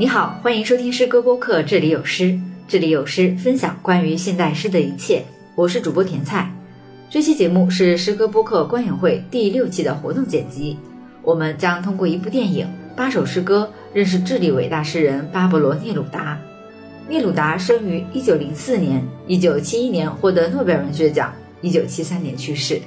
你好，欢迎收听诗歌播客，这里有诗，这里有诗，分享关于现代诗的一切。我是主播甜菜。这期节目是诗歌播客观影会第六期的活动剪辑，我们将通过一部电影、八首诗歌认识智利伟大诗人巴勃罗·聂鲁达。聂鲁达生于一九零四年，一九七一年获得诺贝尔文学奖，一九七三年去世。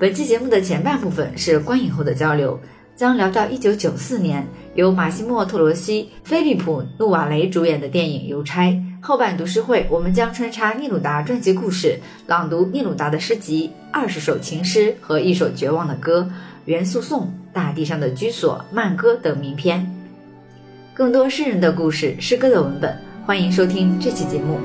本期节目的前半部分是观影后的交流，将聊到一九九四年由马西莫·特罗西、菲利普·努瓦雷主演的电影《邮差》。后半读诗会，我们将穿插聂鲁达传记故事，朗读聂鲁达的诗集、二十首情诗和一首绝望的歌，《元素颂》、《大地上的居所》、《慢歌》等名篇。更多诗人的故事、诗歌的文本，欢迎收听这期节目。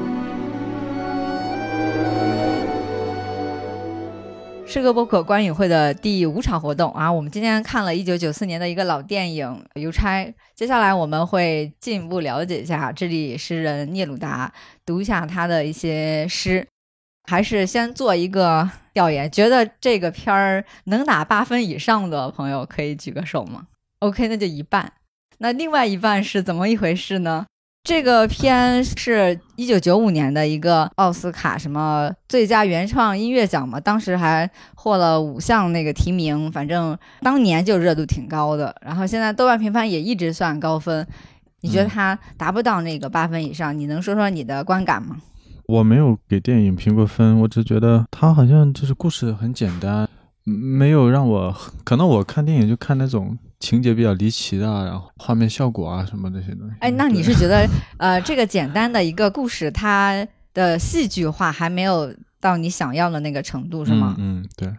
这个播客观影会的第五场活动啊，我们今天看了一九九四年的一个老电影《邮差》，接下来我们会进一步了解一下这里诗人聂鲁达，读一下他的一些诗。还是先做一个调研，觉得这个片儿能打八分以上的朋友可以举个手吗？OK，那就一半。那另外一半是怎么一回事呢？这个片是一九九五年的一个奥斯卡什么最佳原创音乐奖嘛，当时还获了五项那个提名，反正当年就热度挺高的。然后现在豆瓣评分也一直算高分，你觉得它达不到那个八分以上？你能说说你的观感吗？我没有给电影评过分，我只觉得它好像就是故事很简单，没有让我可能我看电影就看那种。情节比较离奇的，然后画面效果啊什么这些东西。哎，那你是觉得，呃，这个简单的一个故事，它的戏剧化还没有到你想要的那个程度，是吗？嗯，对。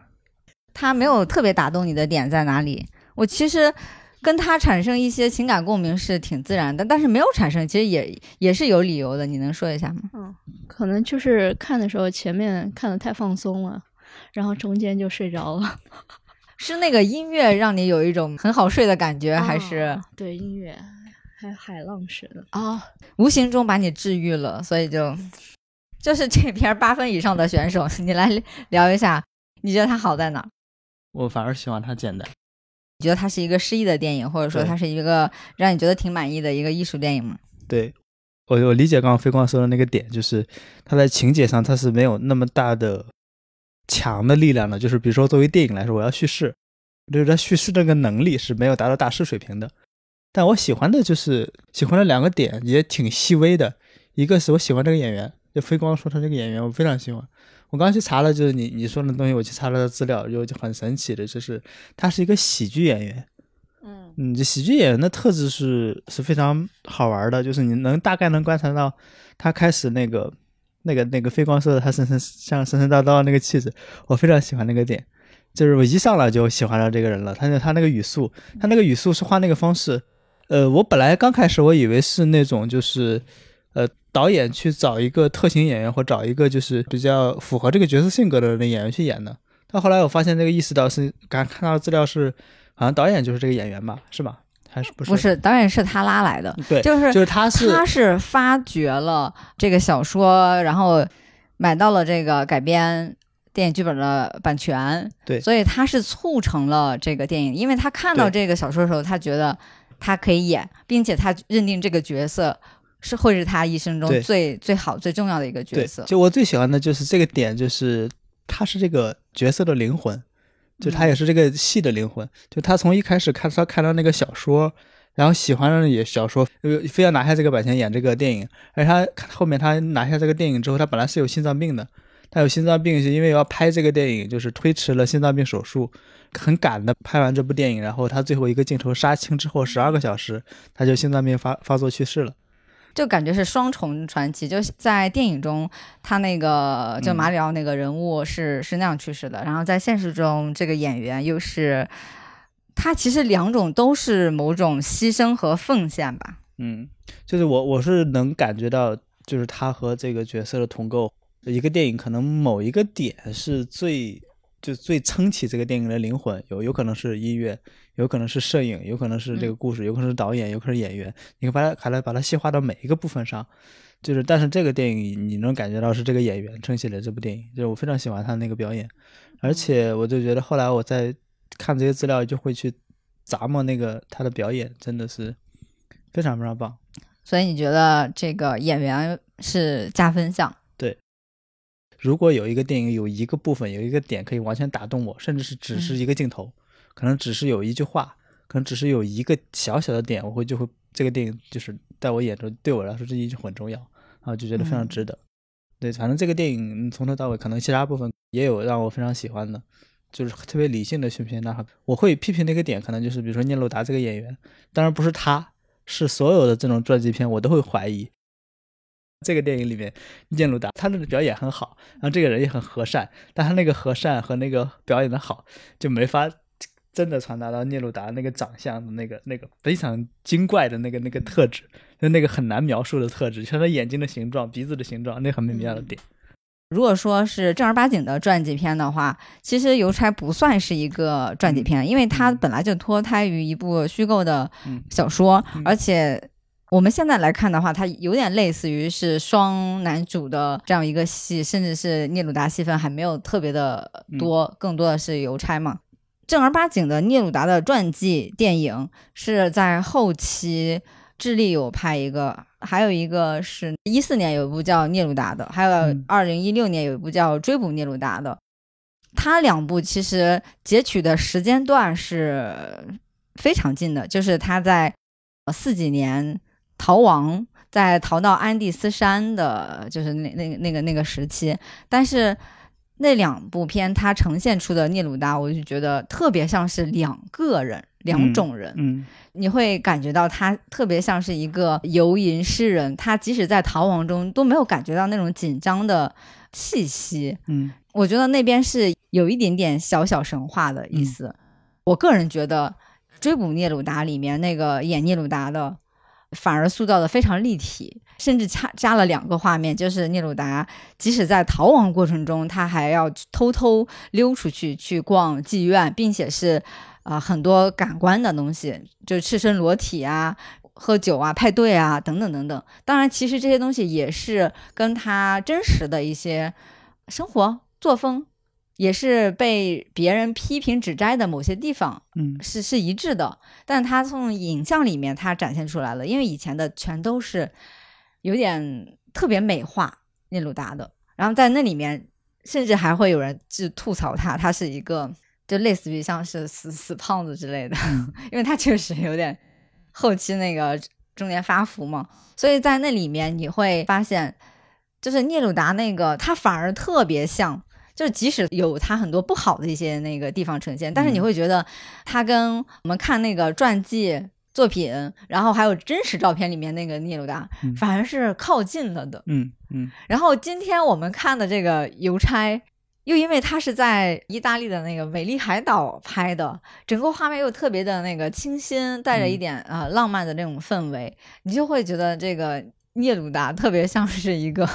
它没有特别打动你的点在哪里？我其实跟他产生一些情感共鸣是挺自然的，但是没有产生，其实也也是有理由的。你能说一下吗？嗯，可能就是看的时候前面看的太放松了，然后中间就睡着了。是那个音乐让你有一种很好睡的感觉，还是对音乐，还有海浪似的啊，无形中把你治愈了，所以就就是这篇八分以上的选手，你来聊一下，你觉得它好在哪？我反而喜欢它简单。你觉得它是一个诗意的电影，或者说它是一个让你觉得挺满意的一个艺术电影吗？对，我我理解刚刚飞光说的那个点，就是它在情节上它是没有那么大的。强的力量呢，就是比如说作为电影来说，我要叙事，就是它叙事这个能力是没有达到大师水平的。但我喜欢的就是喜欢的两个点也挺细微的，一个是我喜欢这个演员，就飞光说他这个演员我非常喜欢。我刚刚去查了，就是你你说的东西，我去查了资料，就很神奇的，就是他是一个喜剧演员。嗯嗯，这喜剧演员的特质是是非常好玩的，就是你能大概能观察到他开始那个。那个那个飞光说的，他神神像神神叨叨那个气质，我非常喜欢那个点，就是我一上来就喜欢上这个人了。他那他那个语速，他那个语速说话那个方式，呃，我本来刚开始我以为是那种就是，呃，导演去找一个特型演员或找一个就是比较符合这个角色性格的那演员去演的。但后来我发现那个意识到是刚看到资料是，好像导演就是这个演员吧，是吧？还是不是？不是，导演是他拉来的。对，就是就是他是他是发掘了这个小说，然后买到了这个改编电影剧本的版权。对，所以他是促成了这个电影，因为他看到这个小说的时候，他觉得他可以演，并且他认定这个角色是会是他一生中最最好最重要的一个角色。就我最喜欢的就是这个点，就是他是这个角色的灵魂。就他也是这个戏的灵魂，就他从一开始看他看到那个小说，然后喜欢上也小说，非要拿下这个版权演这个电影。而他后面他拿下这个电影之后，他本来是有心脏病的，他有心脏病是因为要拍这个电影，就是推迟了心脏病手术，很赶的拍完这部电影，然后他最后一个镜头杀青之后十二个小时，他就心脏病发发作去世了。就感觉是双重传奇，就在电影中，他那个就马里奥那个人物是是那样去世的，然后在现实中，这个演员又是他，其实两种都是某种牺牲和奉献吧。嗯，就是我我是能感觉到，就是他和这个角色的同构，一个电影可能某一个点是最。就最撑起这个电影的灵魂，有有可能是音乐，有可能是摄影，有可能是这个故事，有可能是导演，有可能是演员。你可以把它，还来把它细化到每一个部分上。就是，但是这个电影你能感觉到是这个演员撑起了这部电影。就是我非常喜欢他那个表演，而且我就觉得后来我在看这些资料，就会去咂摸那个他的表演，真的是非常非常棒。所以你觉得这个演员是加分项？对如果有一个电影有一个部分有一个点可以完全打动我，甚至是只是一个镜头，可能只是有一句话，可能只是有一个小小的点，我会就会这个电影就是在我眼中对我来说这一句很重要，然后就觉得非常值得。对，反正这个电影从头到尾，可能其他部分也有让我非常喜欢的，就是特别理性的去评价它。我会批评的一个点，可能就是比如说聂鲁达这个演员，当然不是他，是所有的这种传记片我都会怀疑。这个电影里面，聂鲁达他的表演很好，然后这个人也很和善，但他那个和善和那个表演的好就没法真的传达到聂鲁达那个长相的那个那个非常精怪的那个那个特质，就那个很难描述的特质，像他眼睛的形状、鼻子的形状，那很美妙的点。如果说是正儿八经的传记片的话，其实《邮差》不算是一个传记片，因为它本来就脱胎于一部虚构的小说，而且。我们现在来看的话，它有点类似于是双男主的这样一个戏，甚至是聂鲁达戏份还没有特别的多，更多的是邮差嘛。正儿八经的聂鲁达的传记电影是在后期，智利有拍一个，还有一个是一四年有一部叫《聂鲁达》的，还有二零一六年有一部叫《追捕聂鲁达》的。他两部其实截取的时间段是非常近的，就是他在四几年。逃亡，在逃到安第斯山的，就是那那个那个那个时期。但是那两部片，它呈现出的聂鲁达，我就觉得特别像是两个人，两种人。嗯，你会感觉到他特别像是一个游吟诗人，他即使在逃亡中都没有感觉到那种紧张的气息。嗯，我觉得那边是有一点点小小神话的意思。我个人觉得《追捕聂鲁达》里面那个演聂鲁达的。反而塑造的非常立体，甚至加加了两个画面，就是聂鲁达即使在逃亡过程中，他还要偷偷溜出去去逛妓院，并且是啊很多感官的东西，就赤身裸体啊、喝酒啊、派对啊等等等等。当然，其实这些东西也是跟他真实的一些生活作风。也是被别人批评指摘的某些地方，嗯，是是一致的。但他从影像里面他展现出来了，因为以前的全都是有点特别美化聂鲁达的，然后在那里面甚至还会有人就吐槽他，他是一个就类似于像是死死胖子之类的，因为他确实有点后期那个中年发福嘛，所以在那里面你会发现，就是聂鲁达那个他反而特别像。就即使有他很多不好的一些那个地方呈现，但是你会觉得他跟我们看那个传记作品，然后还有真实照片里面那个聂鲁达，反而是靠近了的。嗯嗯。然后今天我们看的这个邮差，又因为他是在意大利的那个美丽海岛拍的，整个画面又特别的那个清新，带着一点啊浪漫的那种氛围，你就会觉得这个聂鲁达特别像是一个。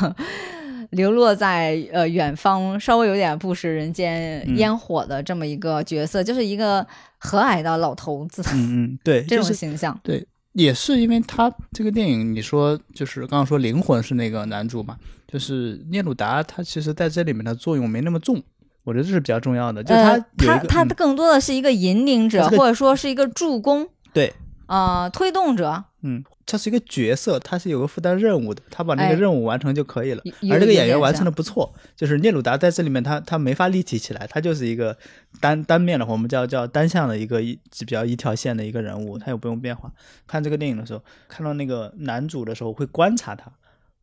流落在呃远方，稍微有点不食人间烟火的这么一个角色，就是一个和蔼的老头子。嗯嗯，对，这种形象，对，也是因为他这个电影，你说就是刚刚说灵魂是那个男主嘛，就是聂鲁达，他其实在这里面的作用没那么重，我觉得这是比较重要的。就他他他更多的是一个引领者，或者说是一个助攻，对，呃，推动者，嗯。他是一个角色，他是有个负担任务的，他把那个任务完成就可以了。而这个演员完成的不错，就是聂鲁达在这里面，他他没法立体起来，他就是一个单单面的，我们叫叫单向的一个一比较一条线的一个人物，他又不用变化。看这个电影的时候，看到那个男主的时候，会观察他，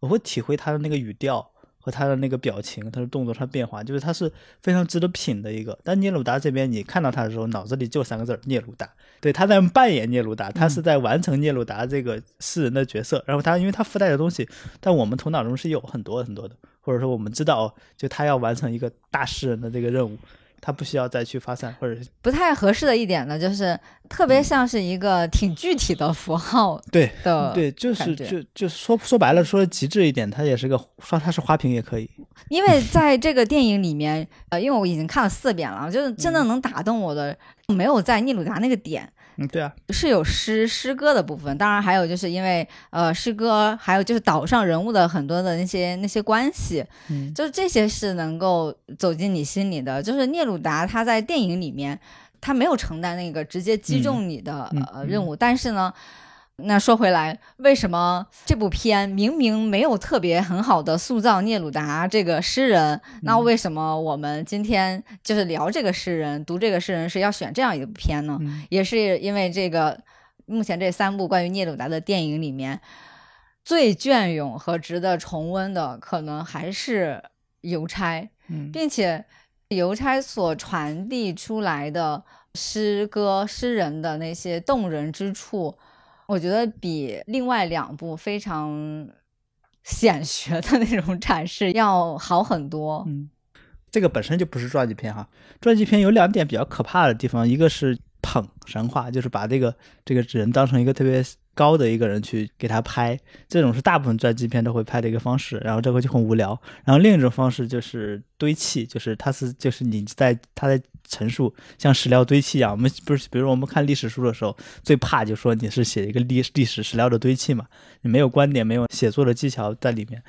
我会体会他的那个语调。他的那个表情，他的动作，他变化，就是他是非常值得品的一个。但聂鲁达这边，你看到他的时候，脑子里就三个字儿：聂鲁达。对，他在扮演聂鲁达，他是在完成聂鲁达这个诗人的角色。然后他，因为他附带的东西，在我们头脑中是有很多很多的，或者说我们知道，就他要完成一个大诗人的这个任务。他不需要再去发散，或者是不太合适的一点呢，就是特别像是一个挺具体的符号，对的，对，就是就就说说白了，说极致一点，它也是个说它是花瓶也可以。因为在这个电影里面，呃，因为我已经看了四遍了，就是真的能打动我的，没有在聂鲁达那个点。嗯，对啊，是有诗诗歌的部分，当然还有就是因为呃诗歌，还有就是岛上人物的很多的那些那些关系，嗯，就是这些是能够走进你心里的。就是聂鲁达他在电影里面他没有承担那个直接击中你的呃任务，但是呢，那说回来，为什么这部片明明没有特别很好的塑造聂鲁达这个诗人，那为什么我们今天就是聊这个诗人、读这个诗人是要选这样一部片呢？也是因为这个目前这三部关于聂鲁达的电影里面，最隽永和值得重温的，可能还是《邮差》，并且《邮差》所传递出来的诗歌、诗人的那些动人之处。我觉得比另外两部非常显学的那种阐释要好很多。嗯，这个本身就不是传记片哈。传记片有两点比较可怕的地方，一个是捧神话，就是把这个这个人当成一个特别。高的一个人去给他拍，这种是大部分传记片都会拍的一个方式，然后这个就很无聊。然后另一种方式就是堆砌，就是他是就是你在他在陈述像史料堆砌一样。我们不是比如我们看历史书的时候，最怕就说你是写一个历历史史料的堆砌嘛，你没有观点，没有写作的技巧在里面。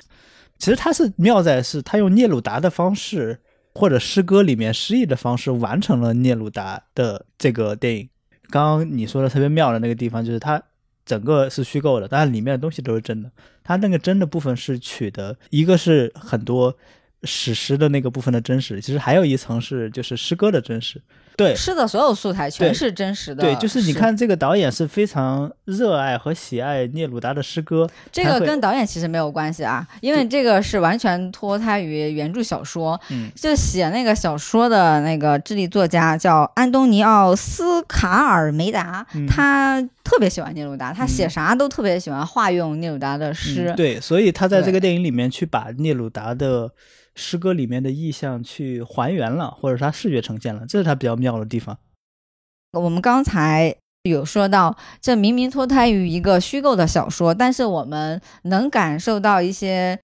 其实他是妙在是他用聂鲁达的方式或者诗歌里面诗意的方式完成了聂鲁达的这个电影。刚刚你说的特别妙的那个地方就是他。整个是虚构的，但是里面的东西都是真的。它那个真的部分是取得，一个是很多史诗的那个部分的真实，其实还有一层是就是诗歌的真实。对，是的，所有素材全是真实的。对，就是你看这个导演是非常热爱和喜爱聂鲁达的诗歌。这个跟导演其实没有关系啊，因为这个是完全脱胎于原著小说。嗯，就写那个小说的那个智利作家叫安东尼奥斯卡尔梅达，他特别喜欢聂鲁达，他写啥都特别喜欢化用聂鲁达的诗。对，所以他在这个电影里面去把聂鲁达的。诗歌里面的意象去还原了，或者他视觉呈现了，这是他比较妙的地方。我们刚才有说到，这明明脱胎于一个虚构的小说，但是我们能感受到一些，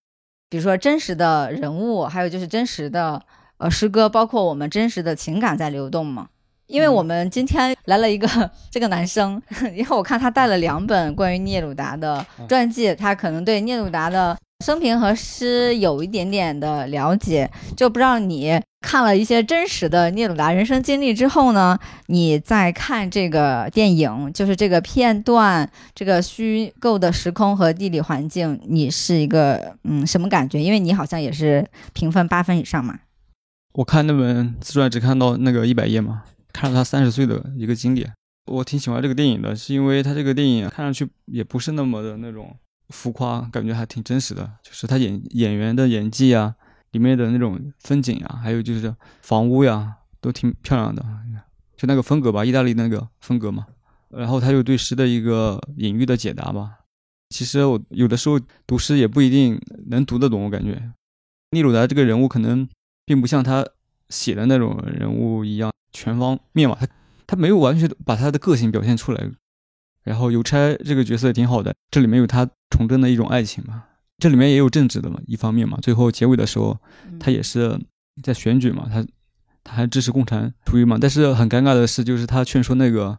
比如说真实的人物，还有就是真实的呃诗歌，包括我们真实的情感在流动嘛。因为我们今天来了一个 这个男生，因为我看他带了两本关于聂鲁达的传记，他可能对聂鲁达的。生平和诗有一点点的了解，就不知道你看了一些真实的聂鲁达人生经历之后呢，你再看这个电影，就是这个片段，这个虚构的时空和地理环境，你是一个嗯什么感觉？因为你好像也是评分八分以上嘛。我看那本自传只看到那个一百页嘛，看了他三十岁的一个经历。我挺喜欢这个电影的，是因为他这个电影看上去也不是那么的那种。浮夸感觉还挺真实的，就是他演演员的演技啊，里面的那种风景啊，还有就是房屋呀，都挺漂亮的，就那个风格吧，意大利那个风格嘛。然后他又对诗的一个隐喻的解答吧。其实我有的时候读诗也不一定能读得懂，我感觉聂鲁达这个人物可能并不像他写的那种人物一样全方面嘛，他他没有完全把他的个性表现出来。然后邮差这个角色也挺好的，这里面有他崇祯的一种爱情嘛，这里面也有政治的嘛，一方面嘛，最后结尾的时候，他也是在选举嘛，他他还支持共产主义嘛，但是很尴尬的是，就是他劝说那个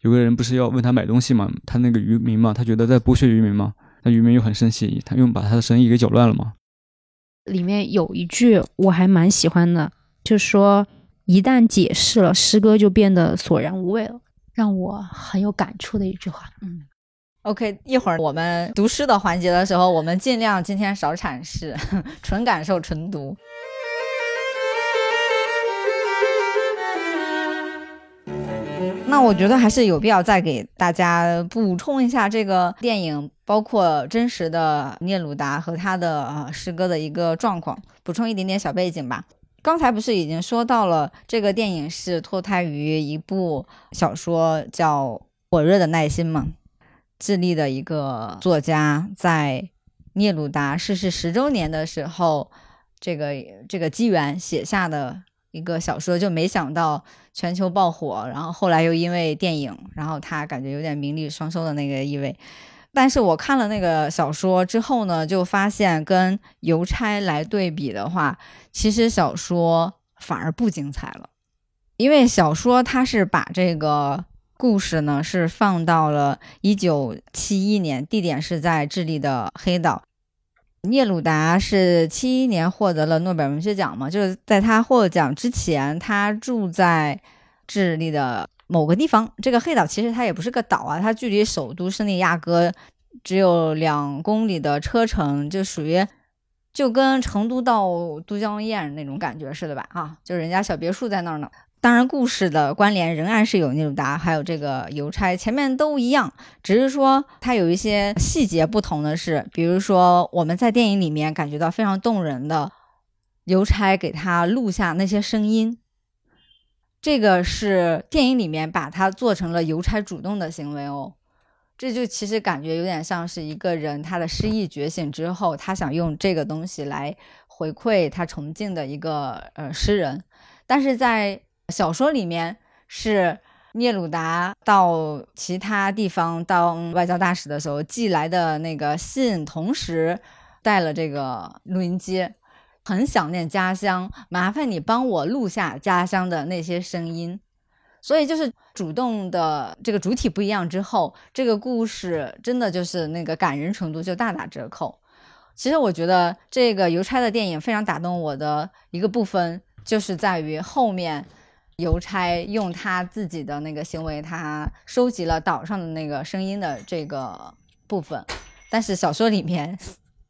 有个人不是要问他买东西嘛，他那个渔民嘛，他觉得在剥削渔民嘛，那渔民又很生气，他又把他的生意给搅乱了嘛。里面有一句我还蛮喜欢的，就是说一旦解释了，诗歌就变得索然无味了。让我很有感触的一句话。嗯，OK，一会儿我们读诗的环节的时候，我们尽量今天少阐释，纯感受、纯读。那我觉得还是有必要再给大家补充一下这个电影，包括真实的聂鲁达和他的诗歌的一个状况，补充一点点小背景吧。刚才不是已经说到了，这个电影是脱胎于一部小说，叫《火热的耐心》吗？智利的一个作家在聂鲁达逝世十周年的时候，这个这个机缘写下的一个小说，就没想到全球爆火，然后后来又因为电影，然后他感觉有点名利双收的那个意味。但是我看了那个小说之后呢，就发现跟邮差来对比的话，其实小说反而不精彩了，因为小说它是把这个故事呢是放到了一九七一年，地点是在智利的黑岛。聂鲁达是七一年获得了诺贝尔文学奖嘛，就是在他获奖之前，他住在智利的某个地方。这个黑岛其实它也不是个岛啊，它距离首都圣地亚哥只有两公里的车程，就属于就跟成都到都江堰那种感觉似的吧？啊，就人家小别墅在那儿呢。当然，故事的关联仍然是有聂鲁达，还有这个邮差，前面都一样，只是说它有一些细节不同的是，比如说我们在电影里面感觉到非常动人的邮差给他录下那些声音，这个是电影里面把它做成了邮差主动的行为哦，这就其实感觉有点像是一个人他的失忆觉醒之后，他想用这个东西来回馈他崇敬的一个呃诗人，但是在小说里面是聂鲁达到其他地方当外交大使的时候寄来的那个信，同时带了这个录音机，很想念家乡，麻烦你帮我录下家乡的那些声音。所以就是主动的这个主体不一样之后，这个故事真的就是那个感人程度就大打折扣。其实我觉得这个邮差的电影非常打动我的一个部分，就是在于后面。邮差用他自己的那个行为，他收集了岛上的那个声音的这个部分，但是小说里面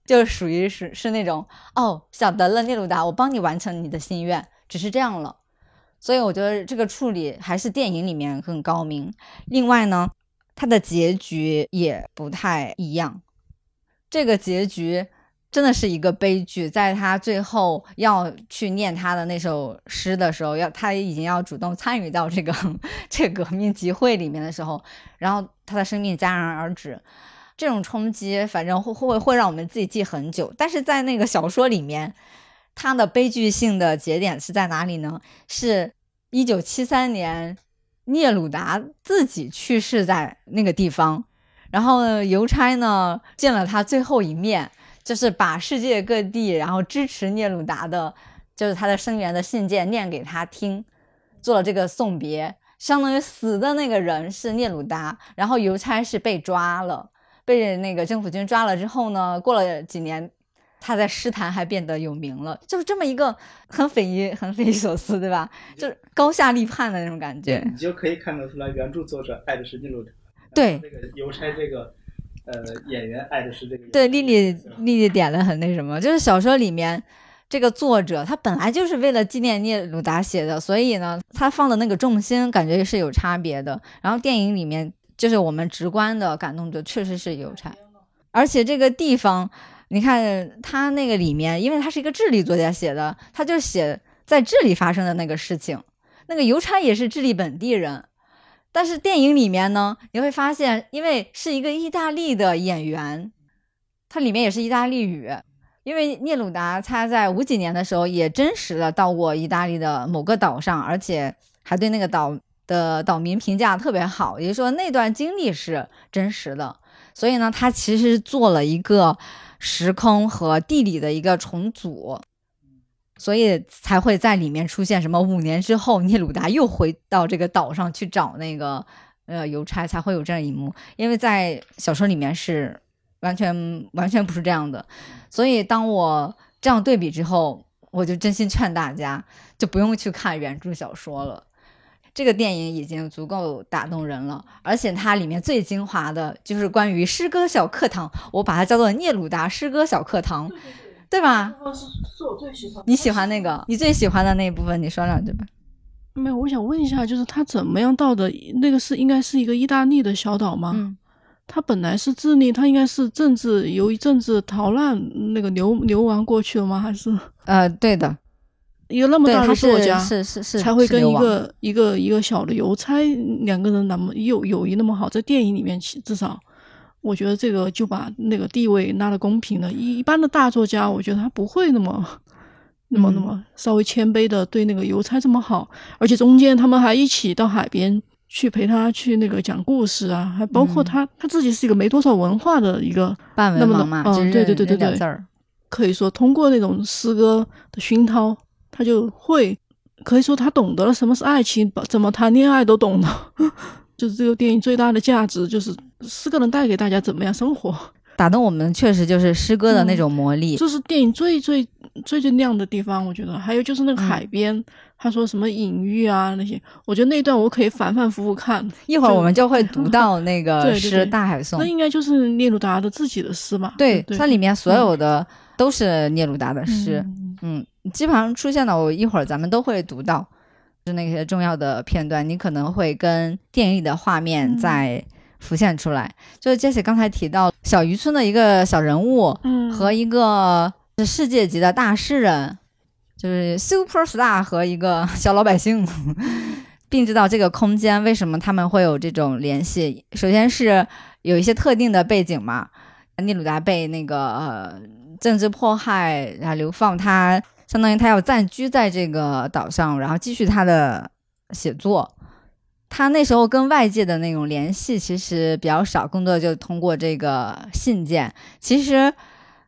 就属于是是那种哦，晓得了，聂鲁达，我帮你完成你的心愿，只是这样了。所以我觉得这个处理还是电影里面更高明。另外呢，它的结局也不太一样，这个结局。真的是一个悲剧，在他最后要去念他的那首诗的时候，要他已经要主动参与到这个 这个革命集会里面的时候，然后他的生命戛然而止，这种冲击反正会会会让我们自己记很久。但是在那个小说里面，他的悲剧性的节点是在哪里呢？是一九七三年，聂鲁达自己去世在那个地方，然后邮差呢见了他最后一面。就是把世界各地，然后支持聂鲁达的，就是他的声援的信件念给他听，做了这个送别，相当于死的那个人是聂鲁达，然后邮差是被抓了，被那个政府军抓了之后呢，过了几年，他在诗坛还变得有名了，就是这么一个很匪夷很匪夷所思，对吧？就是高下立判的那种感觉。你就可以看得出来，原著作者爱的是聂鲁达，对这个邮差这个。呃，演员爱的是这个。对，丽丽丽丽点的很那什么，就是小说里面这个作者他本来就是为了纪念聂鲁达写的，所以呢，他放的那个重心感觉是有差别的。然后电影里面就是我们直观的感动的确实是邮差，而且这个地方，你看他那个里面，因为他是一个智利作家写的，他就写在智利发生的那个事情，那个邮差也是智利本地人。但是电影里面呢，你会发现，因为是一个意大利的演员，它里面也是意大利语。因为聂鲁达他在五几年的时候也真实的到过意大利的某个岛上，而且还对那个岛的岛民评价特别好，也就是说那段经历是真实的。所以呢，他其实做了一个时空和地理的一个重组。所以才会在里面出现什么？五年之后，聂鲁达又回到这个岛上去找那个呃邮差，才会有这样一幕。因为在小说里面是完全完全不是这样的。所以当我这样对比之后，我就真心劝大家，就不用去看原著小说了。这个电影已经足够打动人了，而且它里面最精华的就是关于诗歌小课堂，我把它叫做聂鲁达诗歌小课堂。对吧？是是我最喜欢。你喜欢那个？你最喜欢的那一部分，你说两句吧。没有，我想问一下，就是他怎么样到的？那个是应该是一个意大利的小岛吗？嗯。他本来是智利，他应该是政治由于政治逃难那个流流亡过去了吗？还是？呃，对的。一个那么大的作家，是是是，才会跟一个一个一个小的邮差两个人那么友友谊那么好，在电影里面至少。我觉得这个就把那个地位拉的公平了。一一般的大作家，我觉得他不会那么、那么、那么稍微谦卑的对那个邮差这么好。而且中间他们还一起到海边去陪他去那个讲故事啊，还包括他他自己是一个没多少文化的一个半文盲嘛，嗯，对对对对对，可以说通过那种诗歌的熏陶，他就会可以说他懂得了什么是爱情，怎么谈恋爱都懂了。就是这个电影最大的价值，就是四个人带给大家怎么样生活。打动我们确实就是诗歌的那种魔力。这是电影最最最最亮的地方，我觉得。还有就是那个嗯海边，他说什么隐喻啊那些，我觉得那一段我可以反反复复看。一会儿我们就会读到 那个诗大海颂那》，应该就是聂鲁达的自己的诗吧？对，对，它里面所有的都是聂鲁达的诗。嗯嗯，基本上出现的，我一会儿咱们都会读到，就是那些重要的片段，你可能会跟电影里的画面嗯再浮现出来。就是 Jesse 刚才提到小渔村的一个小人物嗯和一个世界级的大诗人，就是 super star 和一个 小老百姓。并知道这个空间为什么他们会有这种联系。首先是有一些特定的背景嘛，聂鲁达被那个呃政治迫害，然后流放，他相当于他要暂居在这个岛上，然后继续他的写作。他那时候跟外界的那种联系其实比较少，更多的就通过这个信件。其实，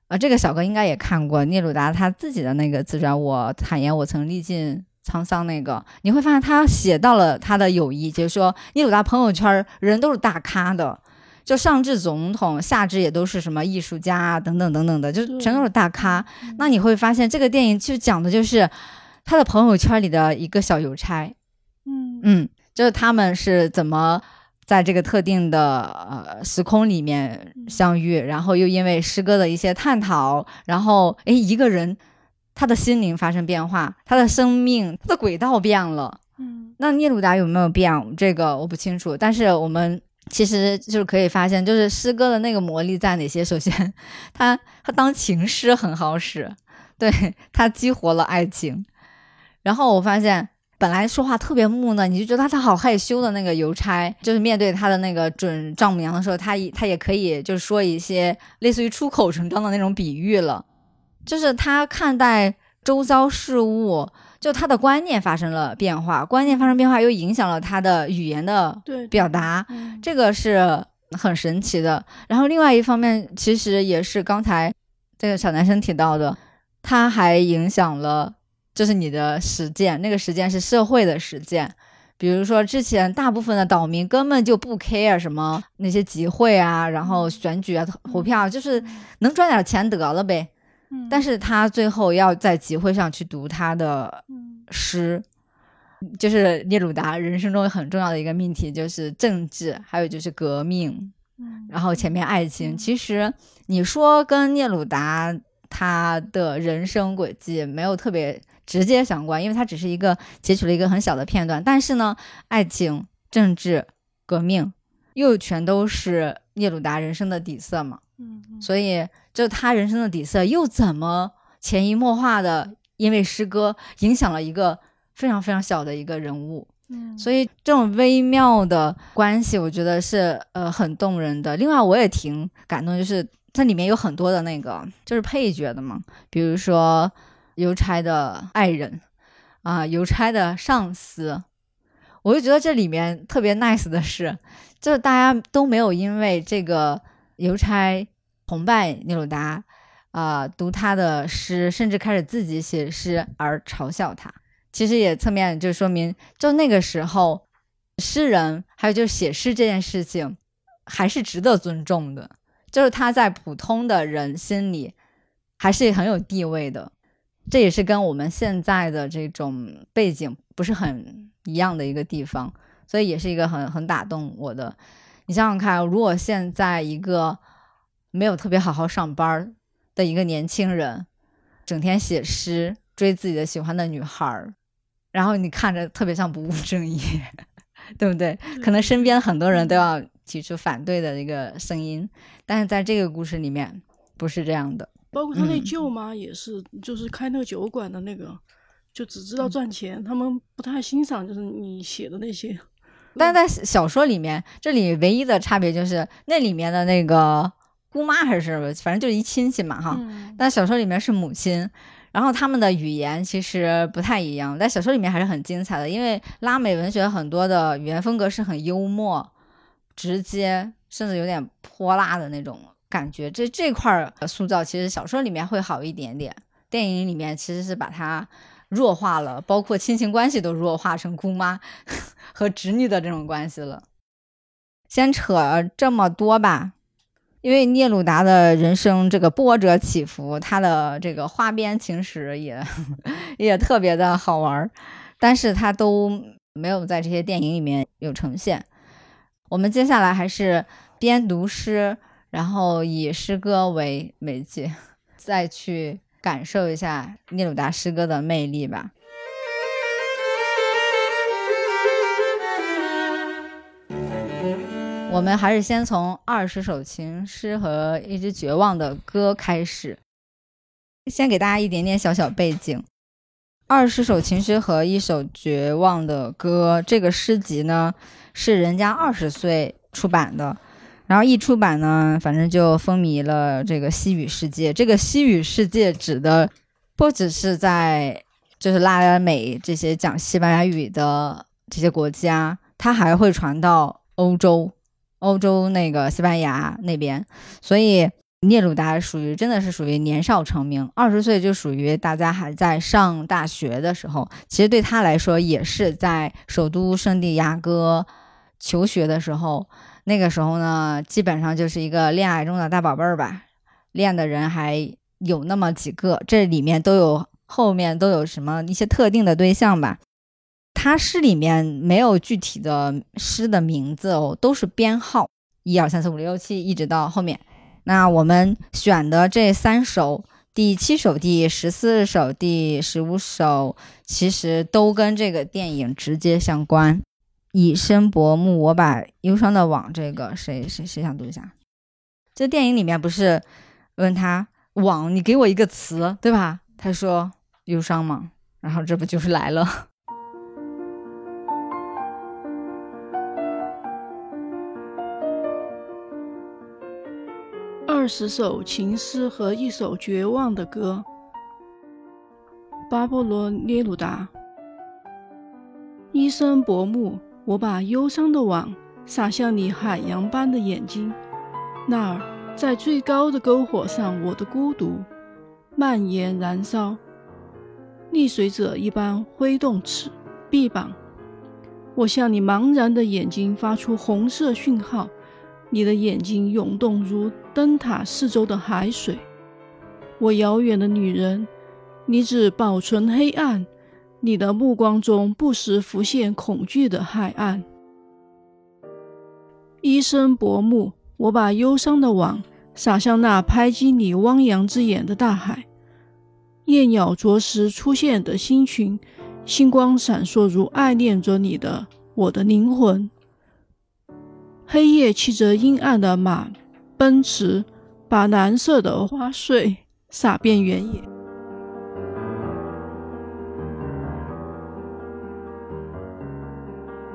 呃，这个小哥应该也看过聂鲁达他自己的那个自传，我坦言我曾历尽沧桑那个，你会发现他写到了他的友谊，就是说聂鲁达朋友圈人都是大咖的，就上至总统，下至也都是什么艺术家啊等等等等的，就对全都是大咖。那你会发现这个电影其实讲的就是他的朋友圈里的一个小邮差，嗯嗯，就是他们是怎么在这个特定的呃时空里面相遇，然后又因为诗歌的一些探讨，然后诶一个人他的心灵发生变化，他的生命他的轨道变了。嗯那聂鲁达有没有变？这个我不清楚，但是我们其实就是可以发现，就是诗歌的那个魔力在哪些？首先，他他当情诗很好使，对他激活了爱情。然后我发现，本来说话特别木讷，你就觉得他他好害羞的那个邮差，就是面对他的那个准丈母娘的时候，他他也可以就是说一些类似于出口成章的那种比喻了，就是他看待周遭事物。就他的观念发生了变化，观念发生变化又影响了他的语言的表达，嗯这个是很神奇的。然后另外一方面，其实也是刚才这个小男生提到的，他还影响了就是你的实践，那个实践是社会的实践。比如说，之前大部分的岛民根本就不 care 什么那些集会啊，然后选举啊、投票啊，就是能赚点钱得了呗。嗯但是他最后要在集会上去读他的嗯诗，就是聂鲁达人生中很重要的一个命题，就是政治，还有就是革命，嗯然后前面爱情。其实你说跟聂鲁达他的人生轨迹没有特别直接相关，因为他只是一个截取了一个很小的片段，但是呢，爱情、政治、革命又全都是聂鲁达人生的底色嘛。嗯嗯所以，就他人生的底色又怎么潜移默化的因为诗歌影响了一个非常非常小的一个人物？嗯所以这种微妙的关系，我觉得是呃很动人的。另外，我也挺感动，就是它里面有很多的那个就是配角的嘛，比如说邮差的爱人啊、邮差的上司，我就觉得这里面特别 nice 的是，就是大家都没有因为这个邮差崇拜聂鲁达，啊、读他的诗，甚至开始自己写诗而嘲笑他。其实也侧面就说明，就那个时候，诗人还有就是写诗这件事情，还是值得尊重的。就是他在普通的人心里，还是很有地位的。这也是跟我们现在的这种背景不是很一样的一个地方，所以也是一个很很打动我的。你想想看，如果现在一个没有特别好好上班的一个年轻人，整天写诗追自己的喜欢的女孩儿，然后你看着特别像不务正业，对不对？可能身边很多人都要提出反对的一个声音，但是在这个故事里面不是这样的。包括他那嗯舅妈也是，就是开那个酒馆的那个，就只知道赚钱，他们不太欣赏就是你写的那些。但是在小说里面，这里唯一的差别就是那里面的那个姑妈还是反正就是一亲戚嘛哈，嗯但小说里面是母亲，然后他们的语言其实不太一样，在小说里面还是很精彩的，因为拉美文学很多的语言风格是很幽默、直接，甚至有点泼辣的那种感觉。这这块儿塑造其实小说里面会好一点点，电影里面其实是把它弱化了，包括亲情关系都弱化成姑妈和侄女的这种关系了。先扯这么多吧，因为聂鲁达的人生这个波折起伏，他的这个花边情史也 也特别的好玩儿，但是他都没有在这些电影里面有呈现。我们接下来还是边读诗，然后以诗歌为媒介，再去感受一下聂鲁达诗歌的魅力吧。我们还是先从二十首情诗和一支绝望的歌开始，先给大家一点点小小背景。二十首情诗和一首绝望的歌，这个诗集呢是人家二十岁出版的，然后一出版呢，反正就风靡了这个西语世界。这个西语世界指的不只是在就是拉美这些讲西班牙语的这些国家，它还会传到欧洲。欧洲那个西班牙那边，所以聂鲁达属于真的是属于年少成名，二十岁就属于大家还在上大学的时候。其实对他来说，也是在首都圣地亚哥求学的时候。那个时候呢，基本上就是一个恋爱中的大宝贝儿吧，恋的人还有那么几个，这里面都有后面都有什么一些特定的对象吧。他诗里面没有具体的诗的名字哦，都是编号，一二三四五六七，一直到后面。那我们选的这三首，第七首、第十四首、第十五首，其实都跟这个电影直接相关。以身薄暮，我把忧伤的网，这个谁谁谁想读一下？这电影里面不是问他网，你给我一个词，对吧？他说忧伤嘛，然后这不就是来了。十首情诗和一首绝望的歌。巴勃罗·涅鲁达。一生薄暮，我把忧伤的网撒向你海洋般的眼睛。那儿，在最高的篝火上，我的孤独蔓延燃烧，溺水者一般挥动翅臂膀。我向你茫然的眼睛发出红色讯号。你的眼睛涌动如灯塔四周的海水，我遥远的女人，你只保存黑暗，你的目光中不时浮现恐惧的海岸。一生薄暮，我把忧伤的网撒向那拍击你汪洋之眼的大海。夜鸟啄食出现的星群，星光闪烁如爱恋着你的我的灵魂。黑夜骑着阴暗的马奔驰，把蓝色的花穗洒遍原野。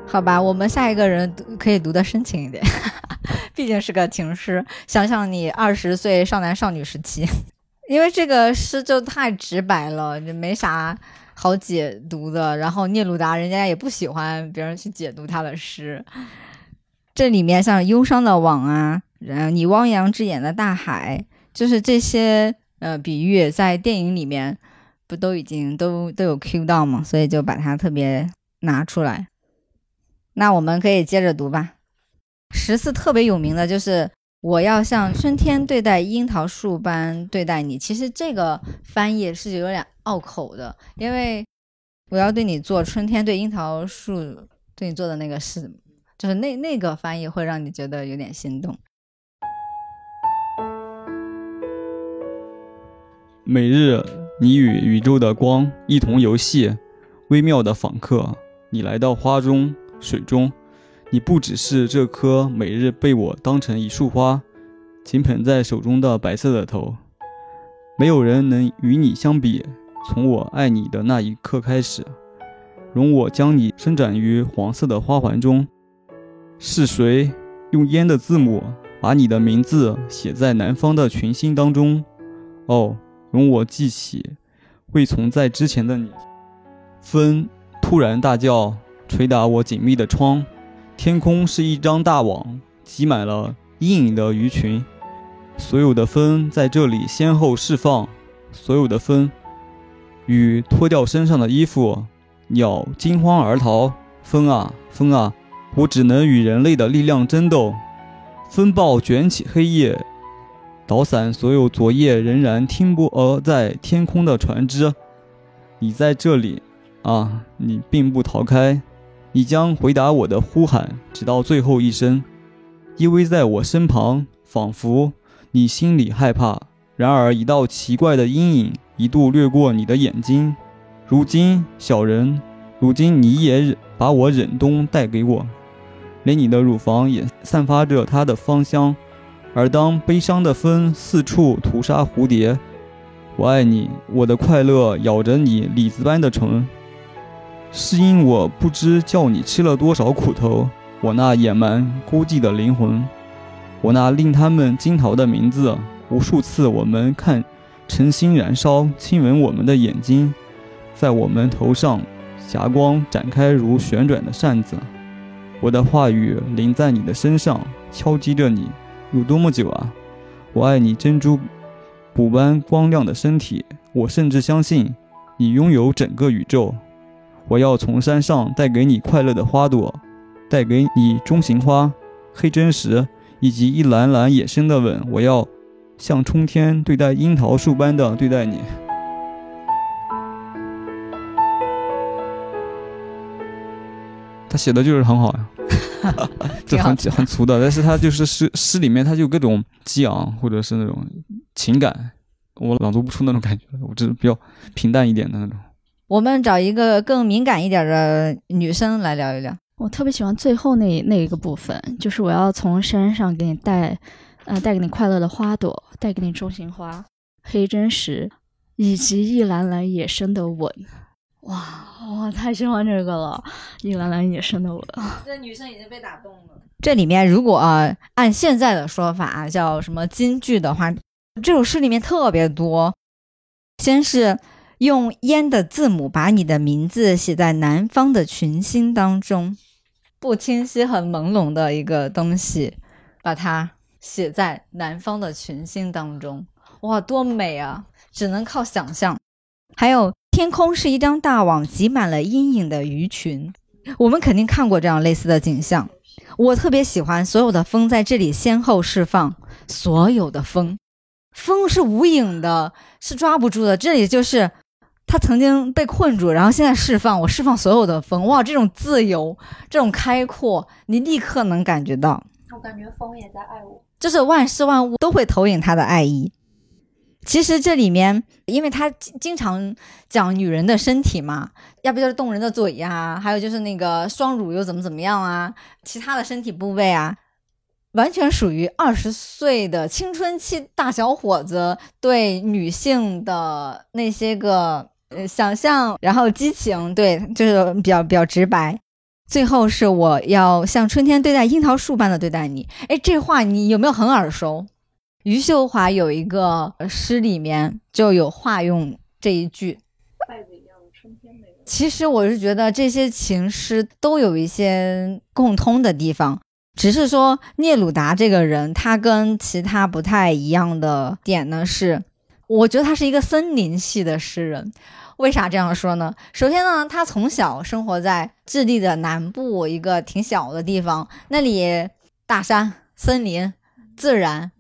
好吧，我们下一个人可以读的深情一点，毕竟是个情诗。想想你二十岁少男少女时期，因为这个诗就太直白了，就没啥好解读的。然后聂鲁达人家也不喜欢别人去解读他的诗。这里面像忧伤的网啊，然你汪洋之眼的大海，就是这些呃比喻，在电影里面不都已经都都有 Q 到吗？所以就把它特别拿出来。那我们可以接着读吧。十四特别有名的就是我要像春天对待樱桃树般对待你。其实这个翻译是有点拗口的，因为我要对你做春天对樱桃树对你做的那个事。就是那那个翻译会让你觉得有点心动。每日你与宇宙的光一同游戏，微妙的访客，你来到花中、水中，你不只是这颗每日被我当成一束花，紧捧在手中的白色的头。没有人能与你相比。从我爱你的那一刻开始，容我将你伸展于黄色的花环中。是谁用烟的字母把你的名字写在南方的群星当中？哦，容我记起未存在之前的你。风突然大叫，捶打我紧密的窗。天空是一张大网，挤满了阴影的鱼群。所有的风在这里先后释放，所有的风，雨脱掉身上的衣服，鸟惊慌而逃。风啊，风啊！我只能与人类的力量争斗，风暴卷起黑夜，导散所有昨夜仍然停泊在天空的船只。你在这里，啊，你并不逃开，你将回答我的呼喊，直到最后一声，依偎在我身旁，仿佛你心里害怕。然而，一道奇怪的阴影一度掠过你的眼睛。如今，小人，如今你也把我忍冬带给我，连你的乳房也散发着它的芳香。而当悲伤的风四处屠杀蝴蝶，我爱你，我的快乐咬着你李子般的唇，是因我不知叫你吃了多少苦头。我那野蛮孤寂的灵魂，我那令他们惊逃的名字，无数次我们看晨星燃烧，亲吻我们的眼睛，在我们头上，霞光展开如旋转的扇子。我的话语淋在你的身上，敲击着你。有多么久啊！我爱你珍珠补般光亮的身体，我甚至相信你拥有整个宇宙。我要从山上带给你快乐的花朵，带给你中型花、黑真石以及一篮篮野生的吻。我要像春天对待樱桃树般的对待你。他写的就是很好呀。这很很粗的，但是他就是诗诗里面，他就各种激昂或者是那种情感，我朗读不出那种感觉，我只是比较平淡一点的那种。我们找一个更敏感一点的女生来聊一聊。我特别喜欢最后那那一个部分，就是我要从山上给你带，呃，带给你快乐的花朵，带给你钟情花、黑真石，以及一篮篮野生的吻。哇，我太喜欢这个了！一篮篮野生的我，这女生已经被打动了。这里面如果按现在的说法叫什么金句的话，这首诗里面特别多。先是用烟的字母把你的名字写在南方的群星当中，不清晰、很朦胧的一个东西，把它写在南方的群星当中。哇，多美啊！只能靠想象。还有。天空是一张大网，挤满了阴影的鱼群。我们肯定看过这样类似的景象。我特别喜欢所有的风在这里先后释放，所有的风，风是无影的，是抓不住的。这里就是它曾经被困住，然后现在释放，我释放所有的风。哇，这种自由，这种开阔，你立刻能感觉到。我感觉风也在爱我，就是万事万物都会投影它的爱意。其实这里面，因为他经常讲女人的身体嘛，要不就是动人的嘴呀，还有就是那个双乳又怎么怎么样啊，其他的身体部位啊，完全属于二十岁的青春期大小伙子对女性的那些个呃想象，然后激情，对，就是比较比较直白。最后是我要像春天对待樱桃树般的对待你，哎，这话你有没有很耳熟？余秀华有一个诗里面就有化用这一句。其实我是觉得这些情诗都有一些共通的地方，只是说聂鲁达这个人他跟其他不太一样的点呢是，我觉得他是一个森林系的诗人。为啥这样说呢？首先呢，他从小生活在智利的南部一个挺小的地方，那里大山、森林、自然。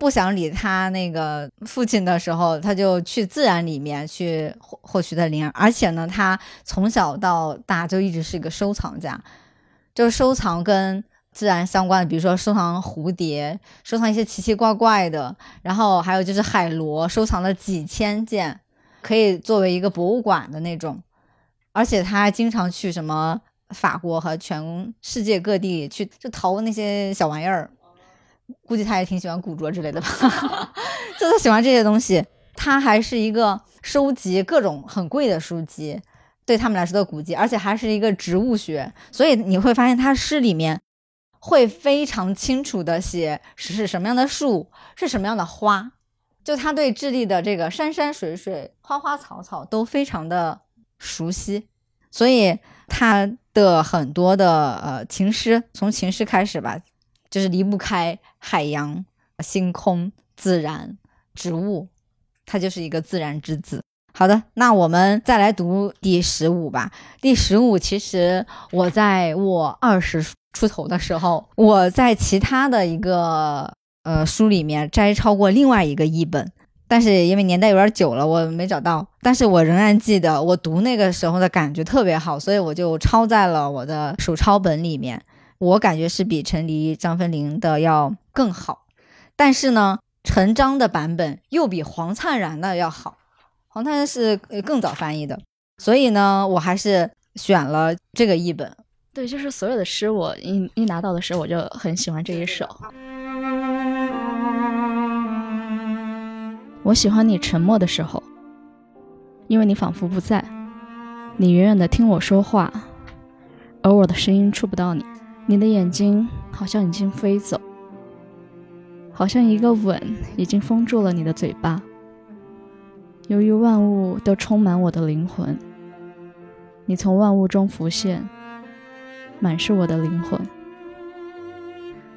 不想理他那个父亲的时候，他就去自然里面去获获取的灵感，而且呢，他从小到大就一直是一个收藏家，就收藏跟自然相关的，比如说收藏蝴蝶，收藏一些奇奇怪怪的，然后还有就是海螺，收藏了几千件，可以作为一个博物馆的那种，而且他还经常去什么法国和全世界各地去就淘那些小玩意儿。估计他也挺喜欢古着之类的吧，就他喜欢这些东西。他还是一个收集各种很贵的书籍，对他们来说的古籍，而且还是一个植物学。所以你会发现他诗里面会非常清楚的写是什么样的树，是什么样的花。就他对智利的这个山山水水、花花草草都非常的熟悉，所以他的很多的呃情诗，从情诗开始吧。就是离不开海洋、星空、自然、植物，它就是一个自然之子。好的，那我们再来读第十五吧。第十五，其实我在我二十出头的时候，我在其他的一个呃书里面摘抄过另外一个译本，但是因为年代有点久了，我没找到。但是我仍然记得我读那个时候的感觉特别好，所以我就抄在了我的手抄本里面。我感觉是比陈黎、张芬玲的要更好，但是呢，陈章的版本又比黄灿然的要好。黄灿然是呃更早翻译的，所以呢，我还是选了这个译本。对，就是所有的诗，我一一拿到的时候，我就很喜欢这一首。我喜欢你沉默的时候，因为你仿佛不在，你远远的听我说话，而我的声音触不到你。你的眼睛好像已经飞走，好像一个吻已经封住了你的嘴巴。由于万物都充满我的灵魂，你从万物中浮现，满是我的灵魂。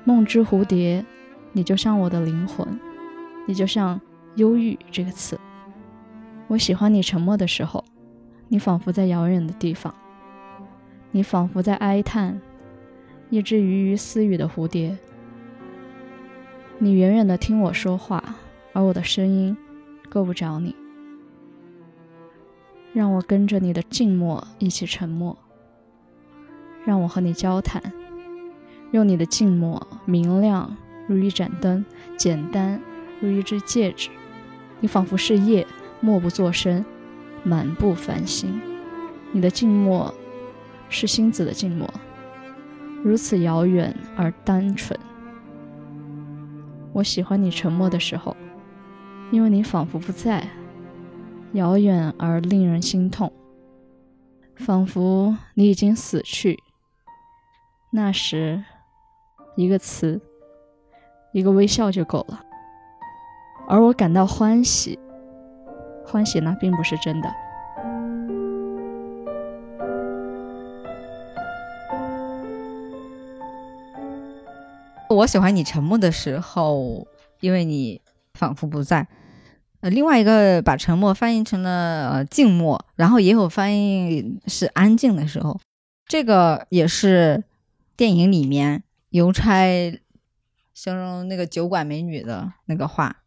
梦之蝴蝶，你就像我的灵魂，你就像忧郁这个词。我喜欢你沉默的时候，你仿佛在遥远的地方，你仿佛在哀叹。一只鱼鱼私语的蝴蝶，你远远的听我说话，而我的声音够不着你。让我跟着你的静默一起沉默，让我和你交谈，用你的静默明亮如一盏灯，简单如一只戒指。你仿佛是夜，默不作声，满不繁星。你的静默是星子的静默。如此遥远而单纯。我喜欢你沉默的时候，因为你仿佛不在，遥远而令人心痛，仿佛你已经死去。那时，一个词，一个微笑就够了，而我感到欢喜，欢喜那并不是真的。我喜欢你沉默的时候，因为你仿佛不在。呃，另外一个把沉默翻译成了呃静默，然后也有翻译是安静的时候。这个也是电影里面邮差形容那个酒馆美女的那个话。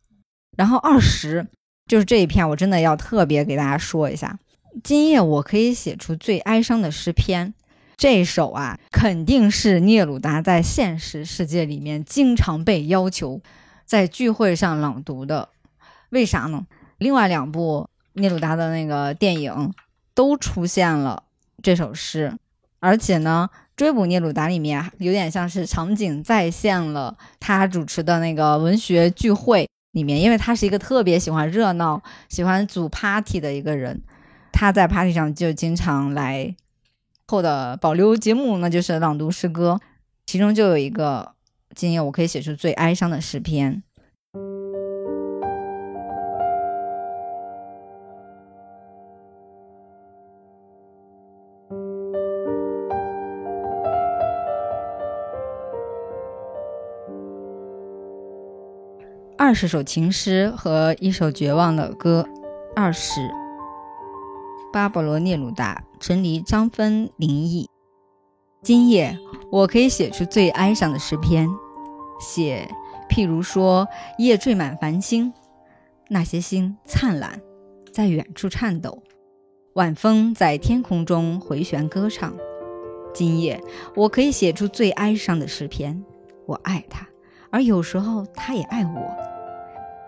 然后二十就是这一篇，我真的要特别给大家说一下。今夜我可以写出最哀伤的诗篇。这首啊，肯定是聂鲁达在现实世界里面经常被要求在聚会上朗读的。为啥呢？另外两部聂鲁达的那个电影都出现了这首诗，而且呢，《追捕聂鲁达》里面有点像是场景再现了他主持的那个文学聚会里面，因为他是一个特别喜欢热闹、喜欢组 party 的一个人，他在 party 上就经常来。后的保留节目那就是朗读诗歌，其中就有一个今夜我可以写出最哀伤的诗篇。二十首情诗和一首绝望的歌，二十。巴勃罗·聂鲁达、陈黎、张芬林译。今夜我可以写出最哀伤的诗篇，写譬如说夜缀满繁星，那些星灿烂，在远处颤抖，晚风在天空中回旋歌唱。今夜我可以写出最哀伤的诗篇，我爱他，而有时候他也爱我，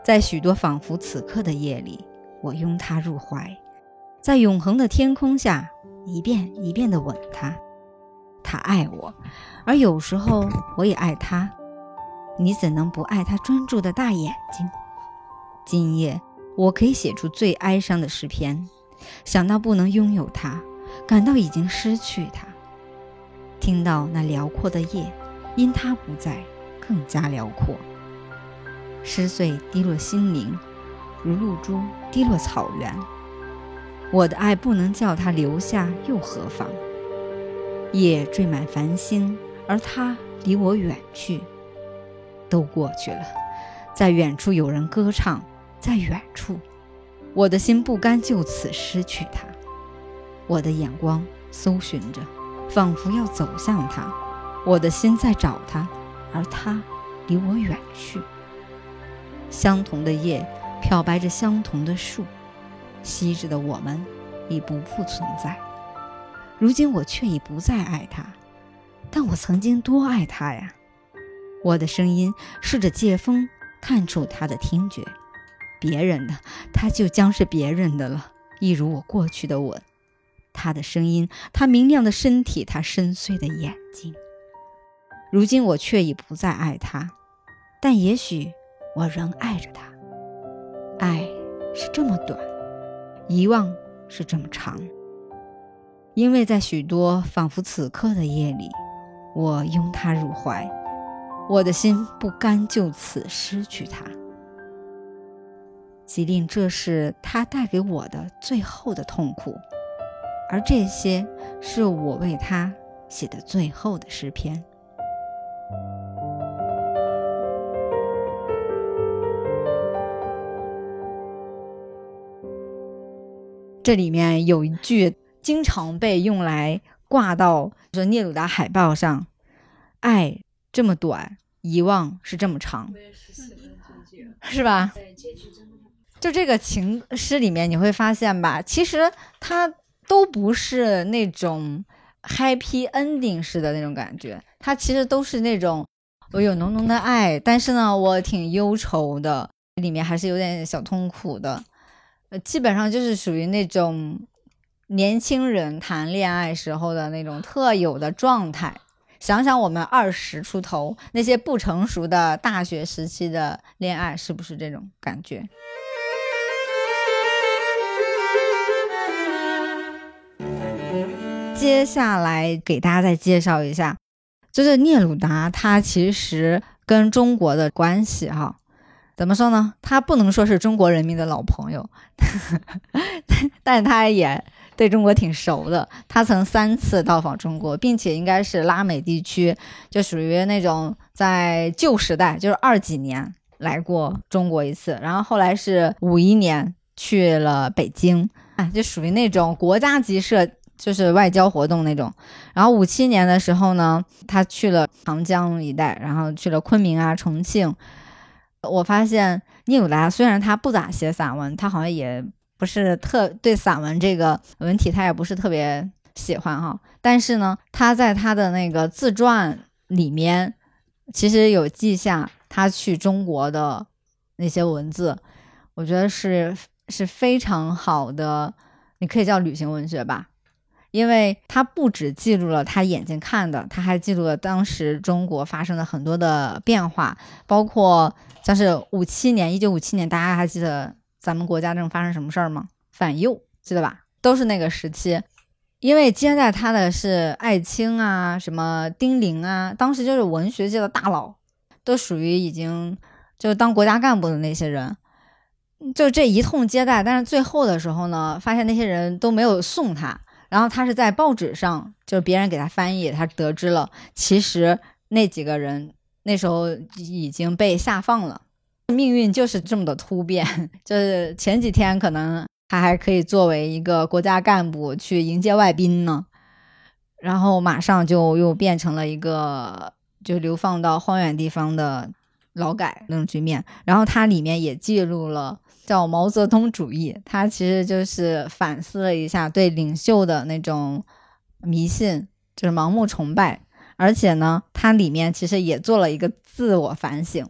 在许多仿佛此刻的夜里，我拥他入怀。在永恒的天空下，一遍一遍地吻他。他爱我，而有时候我也爱他。你怎能不爱他专注的大眼睛？今夜我可以写出最哀伤的诗篇，想到不能拥有他，感到已经失去他。听到那辽阔的夜，因他不在，更加辽阔。湿碎滴落心灵，如露珠滴落草原。我的爱不能叫他留下，又何妨？夜缀满繁星，而他离我远去，都过去了。在远处有人歌唱，在远处，我的心不甘就此失去他。我的眼光搜寻着，仿佛要走向他。我的心在找他，而他离我远去。相同的叶漂白着相同的树，昔日的我们已不复存在。如今我却已不再爱他，但我曾经多爱他呀！我的声音试着借风探出他的听觉，别人的他就将是别人的了，一如我过去的吻。他的声音，他明亮的身体，他深邃的眼睛。如今我却已不再爱他，但也许我仍爱着他。爱是这么短，遗忘是这么长。因为在许多仿佛此刻的夜里，我拥他入怀，我的心不甘就此失去他。即令这是他带给我的最后的痛苦，而这些是我为他写的最后的诗篇。这里面有一句。经常被用来挂到说聂鲁达海报上，爱这么短，遗忘是这么长，是吧？就这个情诗里面，你会发现吧，其实它都不是那种 happy ending 式的那种感觉，它其实都是那种我有浓浓的爱，但是呢，我挺忧愁的，里面还是有点小痛苦的，呃，基本上就是属于那种。年轻人谈恋爱时候的那种特有的状态，想想我们二十出头那些不成熟的大学时期的恋爱，是不是这种感觉？接下来给大家再介绍一下，就是聂鲁达，他其实跟中国的关系哈，怎么说呢？他不能说是中国人民的老朋友，但他也。对中国挺熟的，他曾三次到访中国，并且应该是拉美地区，就属于那种在旧时代，就是二几年来过中国一次，然后后来是五一年去了北京，啊，就属于那种国家级社，就是外交活动那种。然后五七年的时候呢，他去了长江一带，然后去了昆明啊、重庆。我发现聂鲁达虽然他不咋写散文，他好像也。不是特对散文这个文体，他也不是特别喜欢哈。但是呢，他在他的那个自传里面，其实有记下他去中国的那些文字，我觉得是是非常好的，你可以叫旅行文学吧，因为他不只记录了他眼睛看的，他还记录了当时中国发生的很多的变化，包括像是五七年，一九五七年，大家还记得。咱们国家正发生什么事儿吗？反右，记得吧？都是那个时期，因为接待他的是艾青啊，什么丁玲啊，当时就是文学界的大佬，都属于已经就是当国家干部的那些人，就这一通接待。但是最后的时候呢，发现那些人都没有送他，然后他是在报纸上，就是别人给他翻译，他得知了，其实那几个人那时候已经被下放了。命运就是这么的突变，就是前几天可能他还可以作为一个国家干部去迎接外宾呢，然后马上就又变成了一个就流放到荒远地方的劳改那种局面。然后它里面也记录了叫毛泽东主义，它其实就是反思了一下对领袖的那种迷信，就是盲目崇拜。而且呢，它里面其实也做了一个自我反省。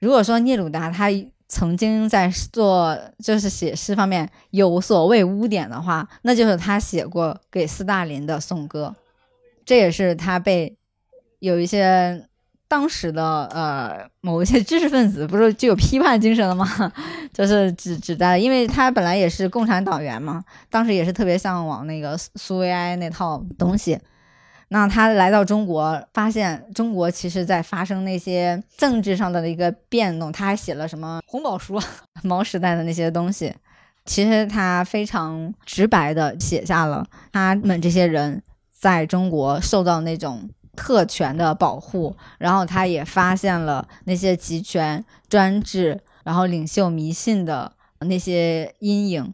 如果说聂鲁达他曾经在做就是写诗方面有所谓污点的话，那就是他写过给斯大林的颂歌，这也是他被有一些当时的呃某一些知识分子不是具有批判精神的吗？就是指指代，因为他本来也是共产党员嘛，当时也是特别向往那个苏维埃那套东西。那他来到中国，发现中国其实在发生那些政治上的一个变动。他还写了什么红宝书、毛时代的那些东西。其实他非常直白的写下了他们这些人在中国受到那种特权的保护，然后他也发现了那些集权、专制，然后领袖迷信的那些阴影。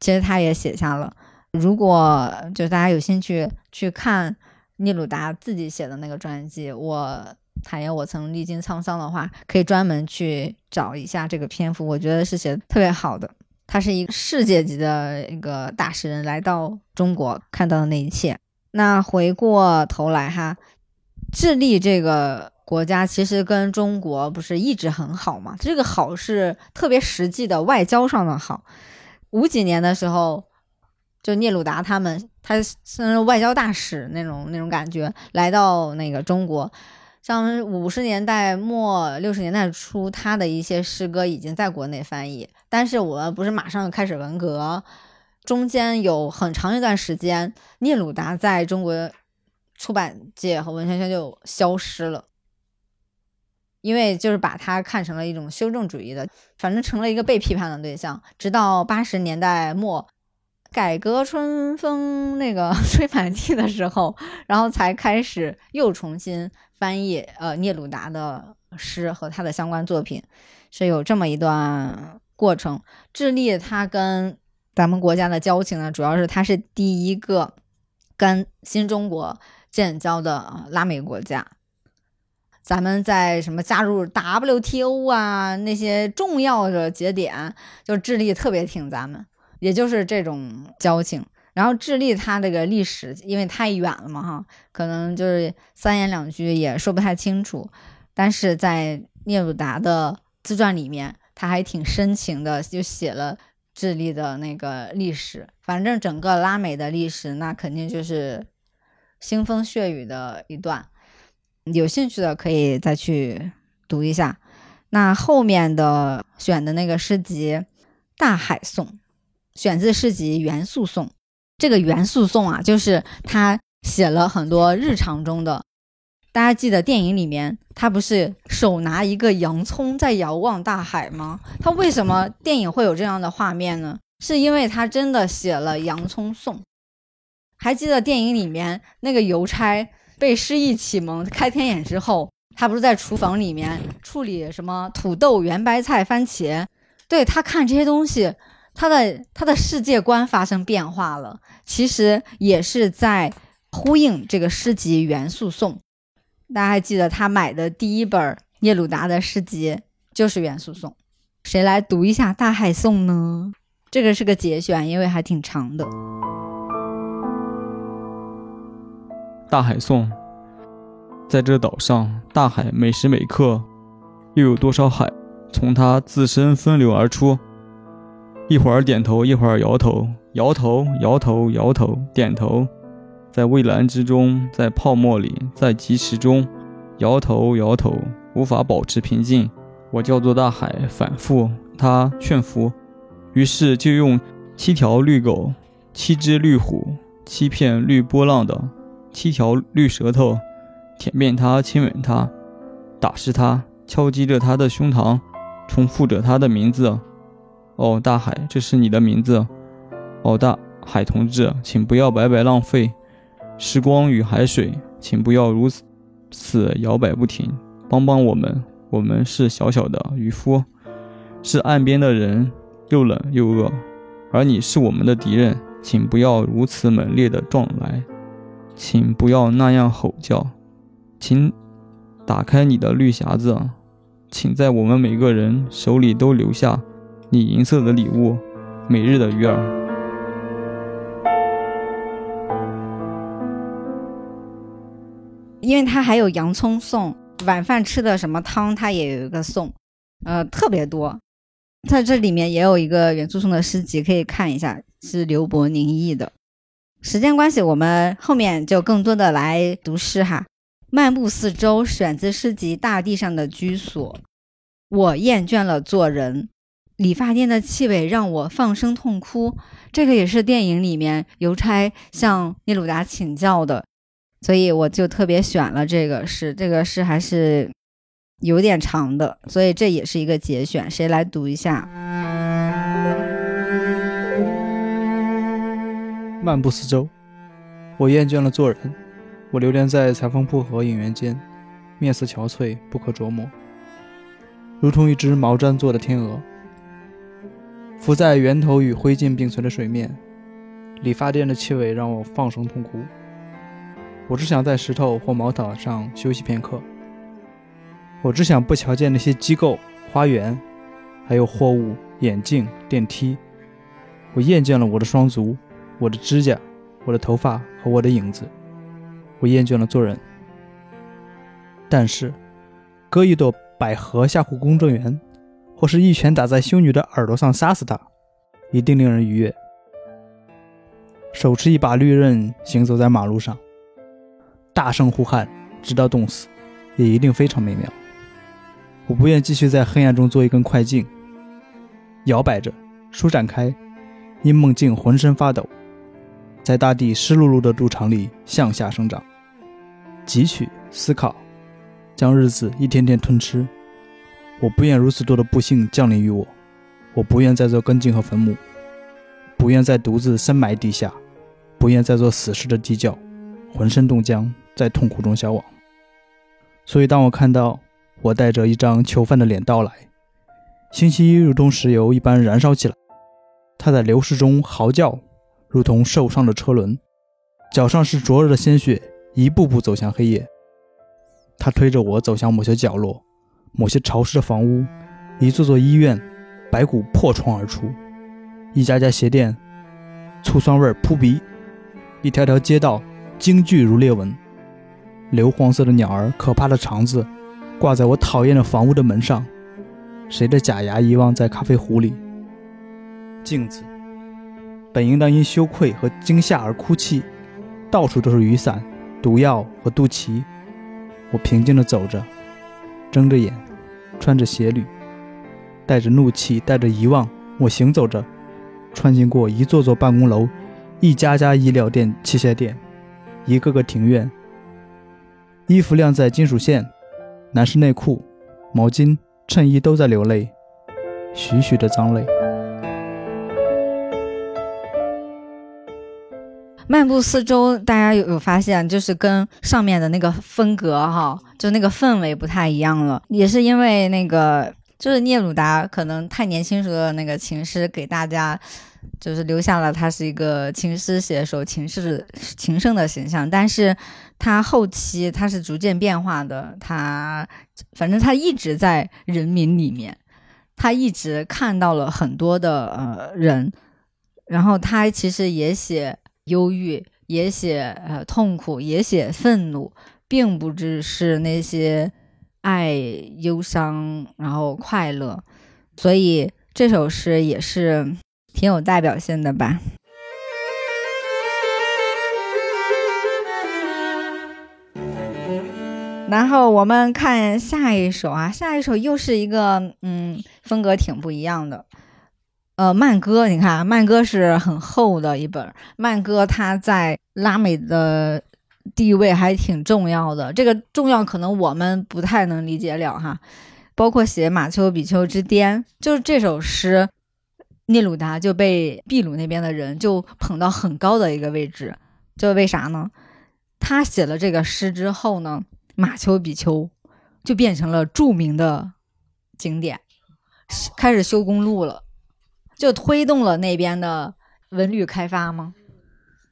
其实他也写下了。如果就大家有兴趣去看。聂鲁达自己写的那个传记，我坦言我曾历经沧桑的话，可以专门去找一下这个篇幅，我觉得是写的特别好的。他是一个世界级的一个大诗人，来到中国看到的那一切。那回过头来哈，智利这个国家其实跟中国不是一直很好嘛？这个好是特别实际的外交上的好。五几年的时候，就聂鲁达他们，他是外交大使那种那种感觉，来到那个中国。像五十年代末六十年代初，他的一些诗歌已经在国内翻译，但是我们不是马上开始文革，中间有很长一段时间，聂鲁达在中国出版界和文学圈就消失了，因为就是把他看成了一种修正主义的，反正成了一个被批判的对象。直到八十年代末，改革春风那个 吹满地的时候，然后才开始又重新。翻译呃聂鲁达的诗和他的相关作品是有这么一段过程。智利它跟咱们国家的交情呢，主要是它是第一个跟新中国建交的拉美国家。咱们在什么加入 WTO 啊那些重要的节点，就智利特别挺咱们，也就是这种交情。然后智利它这个历史因为太远了嘛哈，可能就是三言两句也说不太清楚。但是在聂鲁达的自传里面，他还挺深情的，就写了智利的那个历史。反正整个拉美的历史，那肯定就是腥风血雨的一段。有兴趣的可以再去读一下。那后面的选的那个诗集《大海颂》，选自诗集《元素颂》。这个元素颂啊，就是他写了很多日常中的。大家记得电影里面，他不是手拿一个洋葱在遥望大海吗？他为什么电影会有这样的画面呢？是因为他真的写了洋葱颂。还记得电影里面那个邮差被诗意启蒙开天眼之后，他不是在厨房里面处理什么土豆、圆白菜、番茄？对他看这些东西。他的他的世界观发生变化了，其实也是在呼应这个诗集《元素颂》。大家还记得他买的第一本聂鲁达的诗集就是《元素颂》，谁来读一下《大海颂》呢？这个是个节选，因为还挺长的。《大海颂》在这岛上，大海每时每刻又有多少海从它自身分流而出？一会儿点头，一会儿摇头，摇头，摇头，摇头，点头，在蔚蓝之中，在泡沫里，在疾驰中，摇头，摇头，无法保持平静。我叫做大海，反复，他劝服，于是就用七条绿狗，七只绿虎，七片绿波浪的七条绿舌头，舔遍他，亲吻他，打湿他，敲击着他的胸膛，重复着他的名字。哦，大海，这是你的名字。哦，大海同志，请不要白白浪费时光与海水，请不要如此摇摆不停，帮帮我们，我们是小小的渔夫，是岸边的人，又冷又饿，而你是我们的敌人，请不要如此猛烈的撞来，请不要那样吼叫，请打开你的绿匣子，请在我们每个人手里都留下。你银色的礼物，每日的鱼儿，因为它还有洋葱送晚饭吃的什么汤，它也有一个送，呃，特别多。它这里面也有一个元素送的诗集，可以看一下，是刘伯宁译的。时间关系，我们后面就更多的来读诗哈。漫步四周，选自诗集《大地上的居所》。我厌倦了做人。理发店的气味让我放声痛哭，这个也是电影里面邮差向聂鲁达请教的，所以我就特别选了这个诗。这个诗还是有点长的，所以这也是一个节选。谁来读一下？漫步四周，我厌倦了做人，我流连在裁缝铺和影院间，面色憔悴，不可琢磨，如同一只毛毡做的天鹅。浮在源头与灰烬并存的水面，理发店的气味让我放声痛哭。我只想在石头或毛毯上休息片刻，我只想不瞧见那些机构、花园，还有货物、眼镜、电梯。我厌倦了我的双足，我的指甲，我的头发和我的影子。我厌倦了做人。但是，割一朵百合吓唬公证员，或是一拳打在修女的耳朵上杀死她，一定令人愉悦。手持一把利刃行走在马路上，大声呼喊，直到冻死，也一定非常美妙。我不愿继续在黑暗中做一根快镜，摇摆着，舒展开，因梦境浑身发抖，在大地湿漉漉的肚肠里向下生长，汲取思考，将日子一天天吞吃。我不愿如此多的不幸降临于我，我不愿再做根茎和坟墓，不愿再独自深埋地下，不愿再做死尸的地窖，浑身冻僵，在痛苦中消亡。所以，当我看到我带着一张囚犯的脸到来，星期一如同石油一般燃烧起来，他在流逝中嚎叫，如同受伤的车轮，脚上是灼热的鲜血，一步步走向黑夜。他推着我走向某些角落。某些潮湿的房屋，一座座医院，白骨破窗而出；一家家鞋店，醋酸味扑鼻；一条条街道，惊惧如裂纹。硫黄色的鸟儿，可怕的肠子，挂在我讨厌的房屋的门上。谁的假牙遗忘在咖啡壶里？镜子，本应当因羞愧和惊吓而哭泣。到处都是雨伞、毒药和肚脐。我平静地走着。睁着眼，穿着鞋履，带着怒气，带着遗忘，我行走着，穿行过一座座办公楼，一家家医疗店、器械店，一个个庭院。衣服晾在金属线，男士内裤、毛巾、衬衣都在流泪，徐徐的脏泪。漫步四周，大家有有发现，就是跟上面的那个风格哈，就那个氛围不太一样了。也是因为那个，就是聂鲁达可能太年轻时候的那个情诗，给大家就是留下了他是一个情诗写手、情诗情圣的形象。但是他后期他是逐渐变化的，他反正他一直在人民里面，他一直看到了很多的呃人，然后他其实也写。忧郁也写，呃，痛苦也写，愤怒，并不只是那些爱、忧伤，然后快乐，所以这首诗也是挺有代表性的吧。然后我们看下一首啊，下一首又是一个，嗯，风格挺不一样的。呃，慢歌，你看，慢歌是很厚的一本。慢歌它在拉美的地位还挺重要的，这个重要可能我们不太能理解了哈。包括写马丘比丘之巅，就是这首诗，聂鲁达就被秘鲁那边的人就捧到很高的一个位置。就为啥呢？他写了这个诗之后呢，马丘比丘就变成了著名的景点，开始修公路了。就推动了那边的文旅开发吗？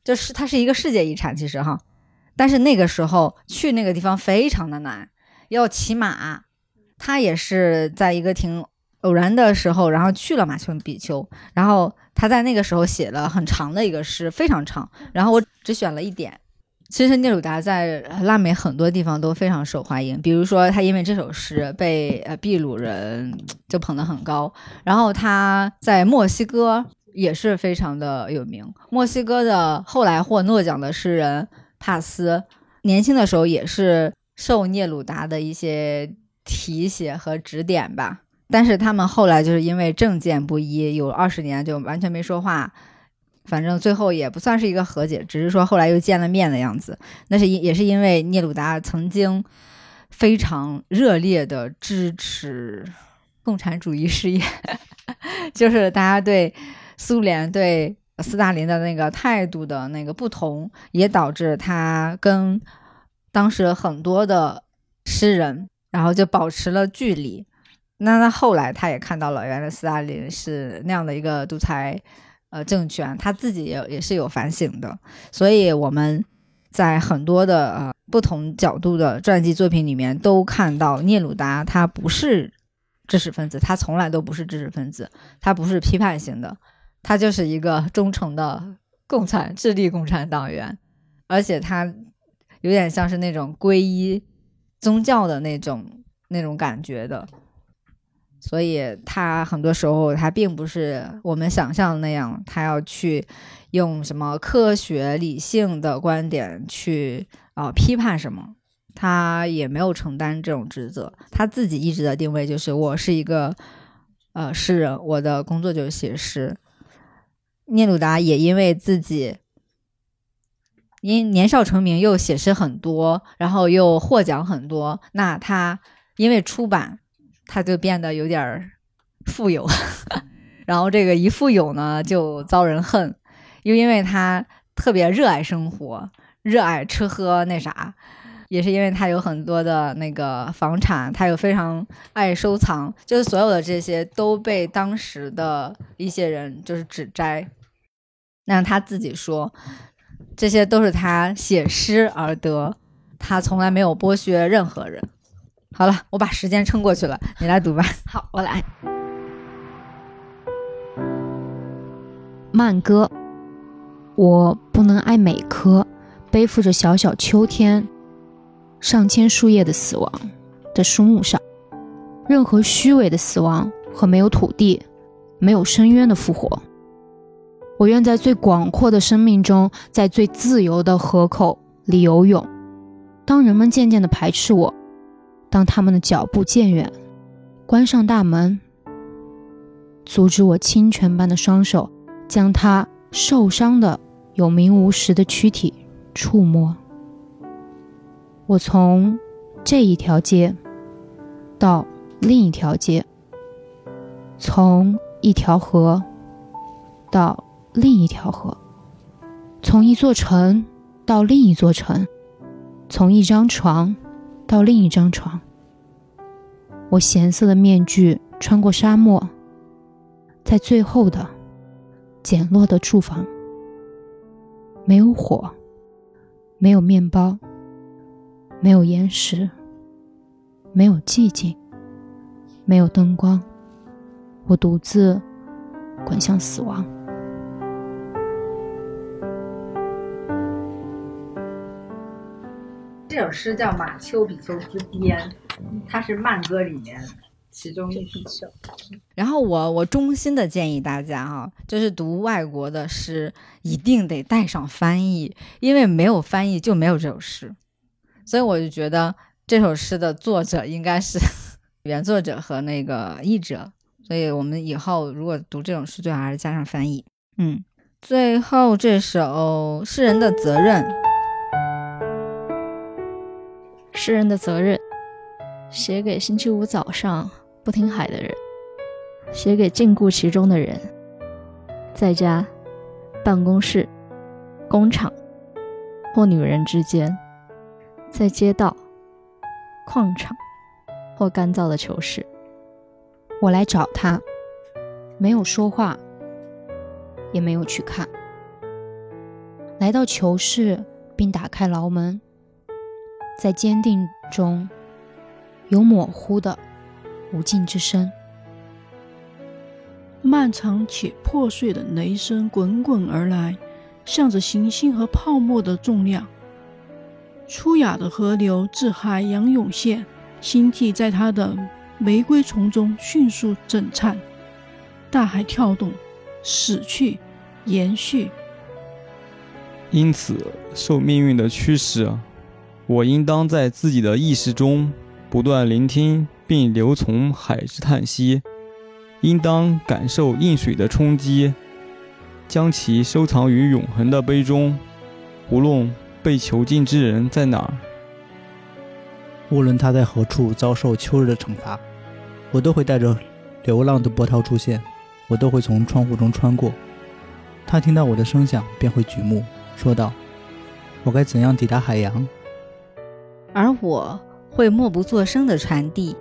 就是它是一个世界遗产，其实哈，但是那个时候去那个地方非常的难，要骑马。他也是在一个挺偶然的时候，然后去了马丘比丘，然后他在那个时候写了很长的一个诗，非常长。然后我只选了一点。其实聂鲁达在拉美很多地方都非常受欢迎，比如说他因为这首诗被呃秘鲁人就捧得很高，然后他在墨西哥也是非常的有名。墨西哥的后来获诺奖的诗人帕斯，年轻的时候也是受聂鲁达的一些提携和指点吧，但是他们后来就是因为政见不一，有二十年就完全没说话。反正最后也不算是一个和解，只是说后来又见了面的样子。那是因也是因为聂鲁达曾经非常热烈的支持共产主义事业，就是大家对苏联对斯大林的那个态度的那个不同，也导致他跟当时很多的诗人，然后就保持了距离。那他后来他也看到了，原来斯大林是那样的一个独裁。呃，政权他自己也也是有反省的，所以我们在很多的呃不同角度的传记作品里面，都看到聂鲁达他不是知识分子，他从来都不是知识分子，他不是批判型的，他就是一个忠诚的共产智利共产党员，而且他有点像是那种皈依宗教的那种那种感觉的。所以他很多时候他并不是我们想象的那样，他要去用什么科学理性的观点去啊、批判什么，他也没有承担这种职责。他自己一直的定位就是我是一个呃诗人，我的工作就是写诗。聂鲁达也因为自己因年少成名，又写诗很多，然后又获奖很多，那他因为出版。他就变得有点富有，然后这个一富有呢，就遭人恨，又因为他特别热爱生活，热爱吃喝那啥，也是因为他有很多的那个房产，他又非常爱收藏，就是所有的这些都被当时的一些人就是指摘。那他自己说，这些都是他写诗而得，他从来没有剥削任何人。好了，我把时间撑过去了，你来读吧。好，我来。慢歌，我不能爱每棵背负着小小秋天、上千树叶的死亡的树木上，任何虚伪的死亡和没有土地、没有深渊的复活。我愿在最广阔的生命中，在最自由的河口里游泳。当人们渐渐地排斥我。当他们的脚步渐远，关上大门，阻止我清泉般的双手将他受伤的有名无实的躯体触摸。我从这一条街到另一条街，从一条河到另一条河，从一座城到另一座城，从一张床。到另一张床，我咸涩的面具穿过沙漠，在最后的简陋的住房，没有火，没有面包，没有岩石，没有寂静，没有灯光，我独自滚向死亡。这首诗叫《马丘比丘之巅》，它是慢歌里面其中一首。然后我我衷心的建议大家哈，就是读外国的诗一定得带上翻译，因为没有翻译就没有这首诗。所以我就觉得这首诗的作者应该是 原作者和那个译者。所以我们以后如果读这种诗，最好还是加上翻译。嗯，最后这首《诗人的责任》。诗人的责任，写给星期五早上不听海的人，写给禁锢其中的人，在家、办公室、工厂或女人之间，在街道、矿场或干燥的囚室。我来找他，没有说话，也没有去看，来到囚室并打开牢门。在坚定中，有模糊的无尽之声。漫长且破碎的雷声滚滚而来，向着行星和泡沫的重量。粗哑的河流自海洋涌现，星体在它的玫瑰丛中迅速震颤。大海跳动，死去，延续。因此，受命运的驱使。我应当在自己的意识中不断聆听并留从海之叹息，应当感受印水的冲击，将其收藏于永恒的杯中。无论被囚禁之人在哪儿，无论他在何处遭受秋日的惩罚，我都会带着流浪的波涛出现，我都会从窗户中穿过。他听到我的声响，便会举目，说道：“我该怎样抵达海洋？”而我会默不作声地传递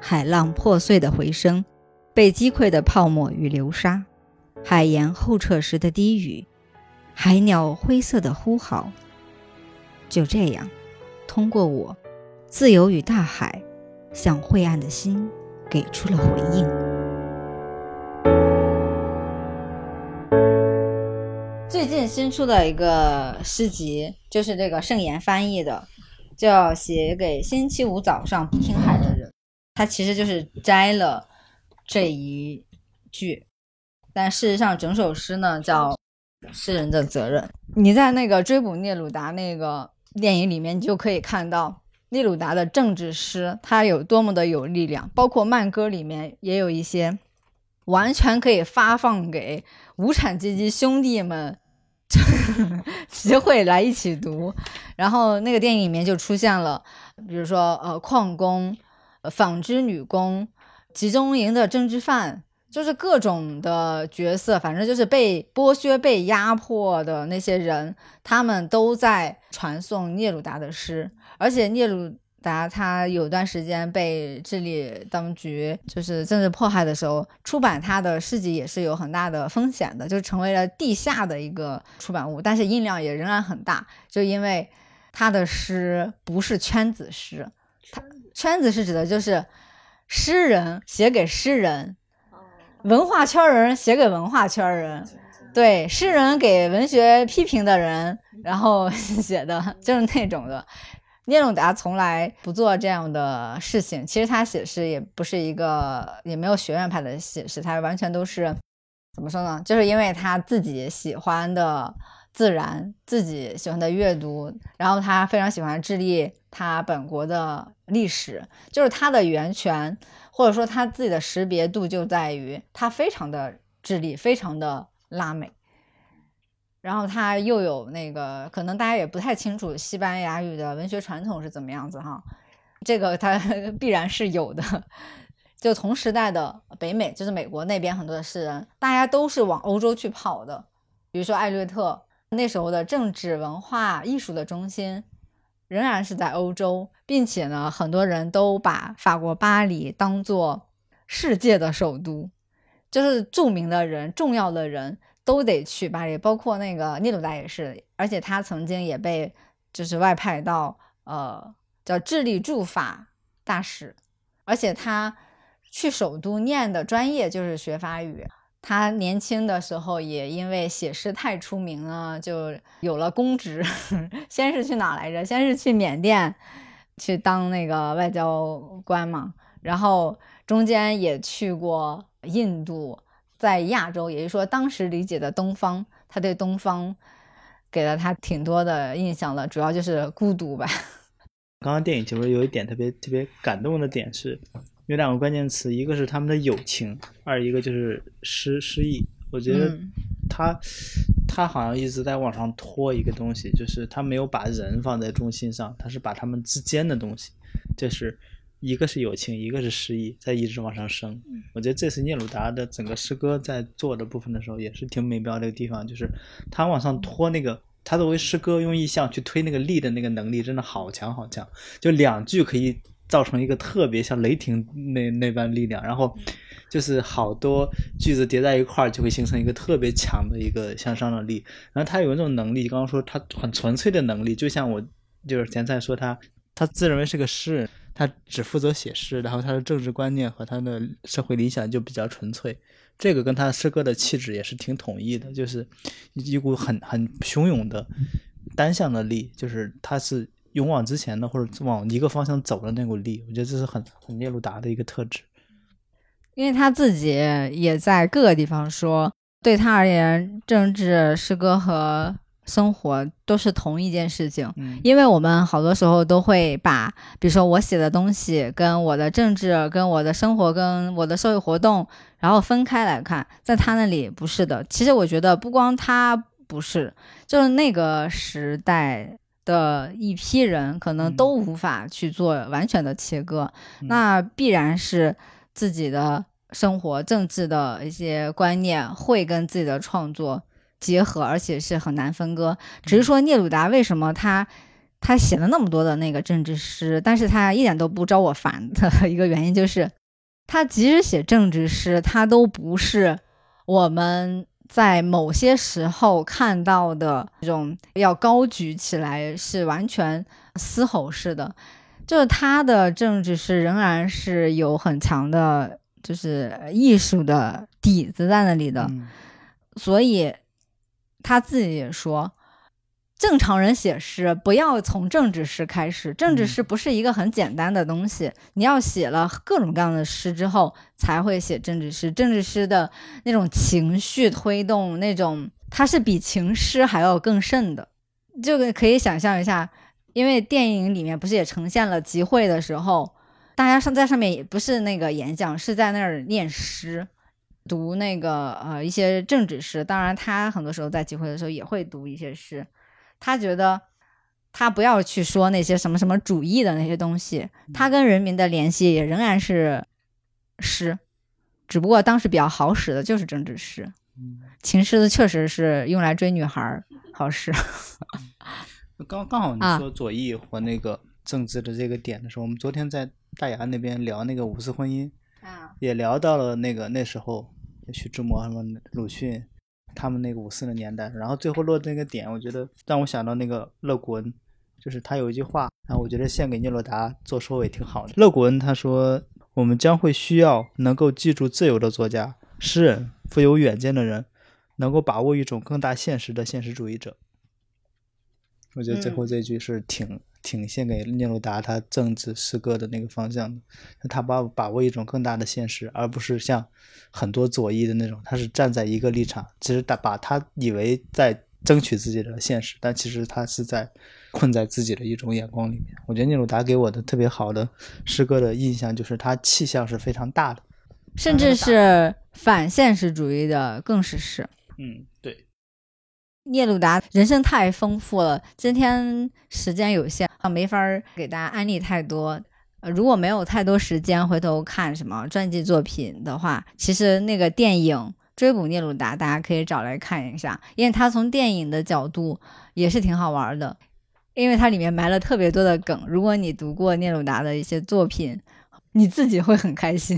海浪破碎的回声，被击溃的泡沫与流沙，海盐后撤时的低语，海鸟灰色的呼号。就这样，通过我，自由与大海向晦暗的心给出了回应。最近新出的一个诗集，就是这个盛言翻译的，叫《写给星期五早上不听海的人》。他其实就是摘了这一句，但事实上整首诗呢叫“诗人的责任”。你在那个追捕聂鲁达那个电影里面，你就可以看到聂鲁达的政治诗，他有多么的有力量。包括慢歌里面也有一些完全可以发放给无产阶级兄弟们 集会来一起读。然后那个电影里面就出现了，比如说呃矿工。纺织女工、集中营的政治犯，就是各种的角色，反正就是被剥削、被压迫的那些人，他们都在传颂聂鲁达的诗。而且聂鲁达他有段时间被智利当局就是政治迫害的时候，出版他的诗集也是有很大的风险的，就成为了地下的一个出版物，但是印量也仍然很大，就因为他的诗不是圈子诗。他圈子是指的就是诗人写给诗人，文化圈人写给文化圈人，对，诗人给文学批评的人，然后 写的就是那种的。聂鲁达从来不做这样的事情，其实他写诗也不是一个，也没有学院派的写诗，他完全都是怎么说呢？就是因为他自己喜欢的。自然自己喜欢的阅读，然后他非常喜欢智利，他本国的历史，就是他的源泉，或者说他自己的识别度就在于他非常的智利，非常的拉美，然后他又有那个可能大家也不太清楚西班牙语的文学传统是怎么样子哈，这个他 必然是有的，就同时代的北美，就是美国那边很多的诗人，大家都是往欧洲去跑的，比如说艾略特。那时候的政治、文化、艺术的中心仍然是在欧洲，并且呢，很多人都把法国巴黎当做世界的首都，就是著名的人、重要的人都得去巴黎，包括那个聂鲁达也是，而且他曾经也被就是外派到呃叫智利驻法大使，而且他去首都念的专业就是学法语。他年轻的时候也因为写诗太出名了，就有了公职。先是去哪来着？先是去缅甸去当那个外交官嘛，然后中间也去过印度，在亚洲，也就是说当时理解的东方，他对东方给了他挺多的印象了，主要就是孤独吧。刚刚电影其实有一点特别特别感动的点是。有两个关键词，一个是他们的友情，二一个就是失失忆。我觉得他他好像一直在往上拖一个东西，就是他没有把人放在中心上，他是把他们之间的东西，就是一个是友情，一个是诗意，在一直往上升。我觉得这是聂鲁达的整个诗歌在做的部分的时候，也是挺美妙的一个地方，就是他往上拖那个，他作为诗歌用意象去推那个力的那个能力，真的好强好强，就两句可以。造成一个特别像雷霆那那般力量，然后就是好多句子叠在一块儿，就会形成一个特别强的一个向上的力。然后他有一种能力，刚刚说他很纯粹的能力，就像我就是前菜说他，他自认为是个诗人，他只负责写诗，然后他的政治观念和他的社会理想就比较纯粹。这个跟他诗歌的气质也是挺统一的，就是一股很很汹涌的单向的力，就是他是。勇往直前的，或者往一个方向走的那股力，我觉得这是很很聂鲁达的一个特质。因为他自己也在各个地方说，对他而言，政治、诗歌和生活都是同一件事情。因为我们好多时候都会把，比如说我写的东西跟我的政治、跟我的生活、跟我的社会活动，然后分开来看，在他那里不是的。其实我觉得不光他不是，就是那个时代。的一批人可能都无法去做完全的切割，那必然是自己的生活、政治的一些观念会跟自己的创作结合，而且是很难分割。只是说聂鲁达为什么他他写了那么多的那个政治诗，但是他一点都不招我烦的一个原因就是，他即使写政治诗，他都不是我们。在某些时候看到的这种要高举起来，是完全嘶吼式的。就是他的政治是仍然是有很强的，就是艺术的底子在那里的，嗯所以他自己也说，正常人写诗不要从政治诗开始，政治诗不是一个很简单的东西，你要写了各种各样的诗之后才会写政治诗。政治诗的那种情绪推动，那种它是比情诗还要更甚的，这个可以想象一下。因为电影里面不是也呈现了集会的时候，大家上在上面也不是那个演讲，是在那儿念诗，读那个呃一些政治诗。当然，他很多时候在集会的时候也会读一些诗。他觉得他不要去说那些什么什么主义的那些东西，他跟人民的联系也仍然是诗，只不过当时比较好使的就是政治诗。情诗确实是用来追女孩儿好使。刚刚好你啊说左翼和那个政治的这个点的时候，我们昨天在大牙那边聊那个五四婚姻，啊，也聊到了那个那时候徐志摩什么鲁迅他们那个五四的年代，然后最后落的那个点，我觉得让我想到那个乐古恩，就是他有一句话，然后我觉得献给聂鲁达做收尾挺好的。乐古恩他说：“我们将会需要能够记住自由的作家、诗人、富有远见的人，能够把握一种更大现实的现实主义者。”我觉得最后这句是挺、挺献给聂鲁达他政治诗歌的那个方向的。他把把握一种更大的现实，而不是像很多左翼的那种，他是站在一个立场，其实他把他以为在争取自己的现实，但其实他是在困在自己的一种眼光里面。我觉得聂鲁达给我的特别好的诗歌的印象就是他气象是非常大的。甚至是反现实主义的更是是。嗯，对，聂鲁达人生太丰富了，今天时间有限啊，没法给大家安利太多。如果没有太多时间回头看什么传记作品的话，其实那个电影《追捕聂鲁达》大家可以找来看一下，因为它从电影的角度也是挺好玩的，因为它里面埋了特别多的梗。如果你读过聂鲁达的一些作品，你自己会很开心。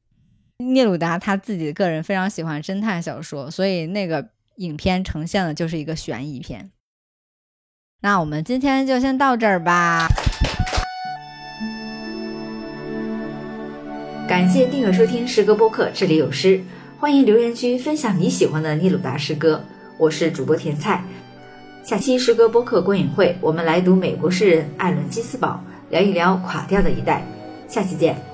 聂鲁达他自己个人非常喜欢侦探小说，所以那个影片呈现的就是一个悬疑片。那我们今天就先到这儿吧。感谢订阅收听诗歌播客，这里有诗。欢迎留言区分享你喜欢的聂鲁达诗歌。我是主播甜菜。下期诗歌播客观影会，我们来读美国诗人艾伦基斯堡，聊一聊垮掉的一代。下期见。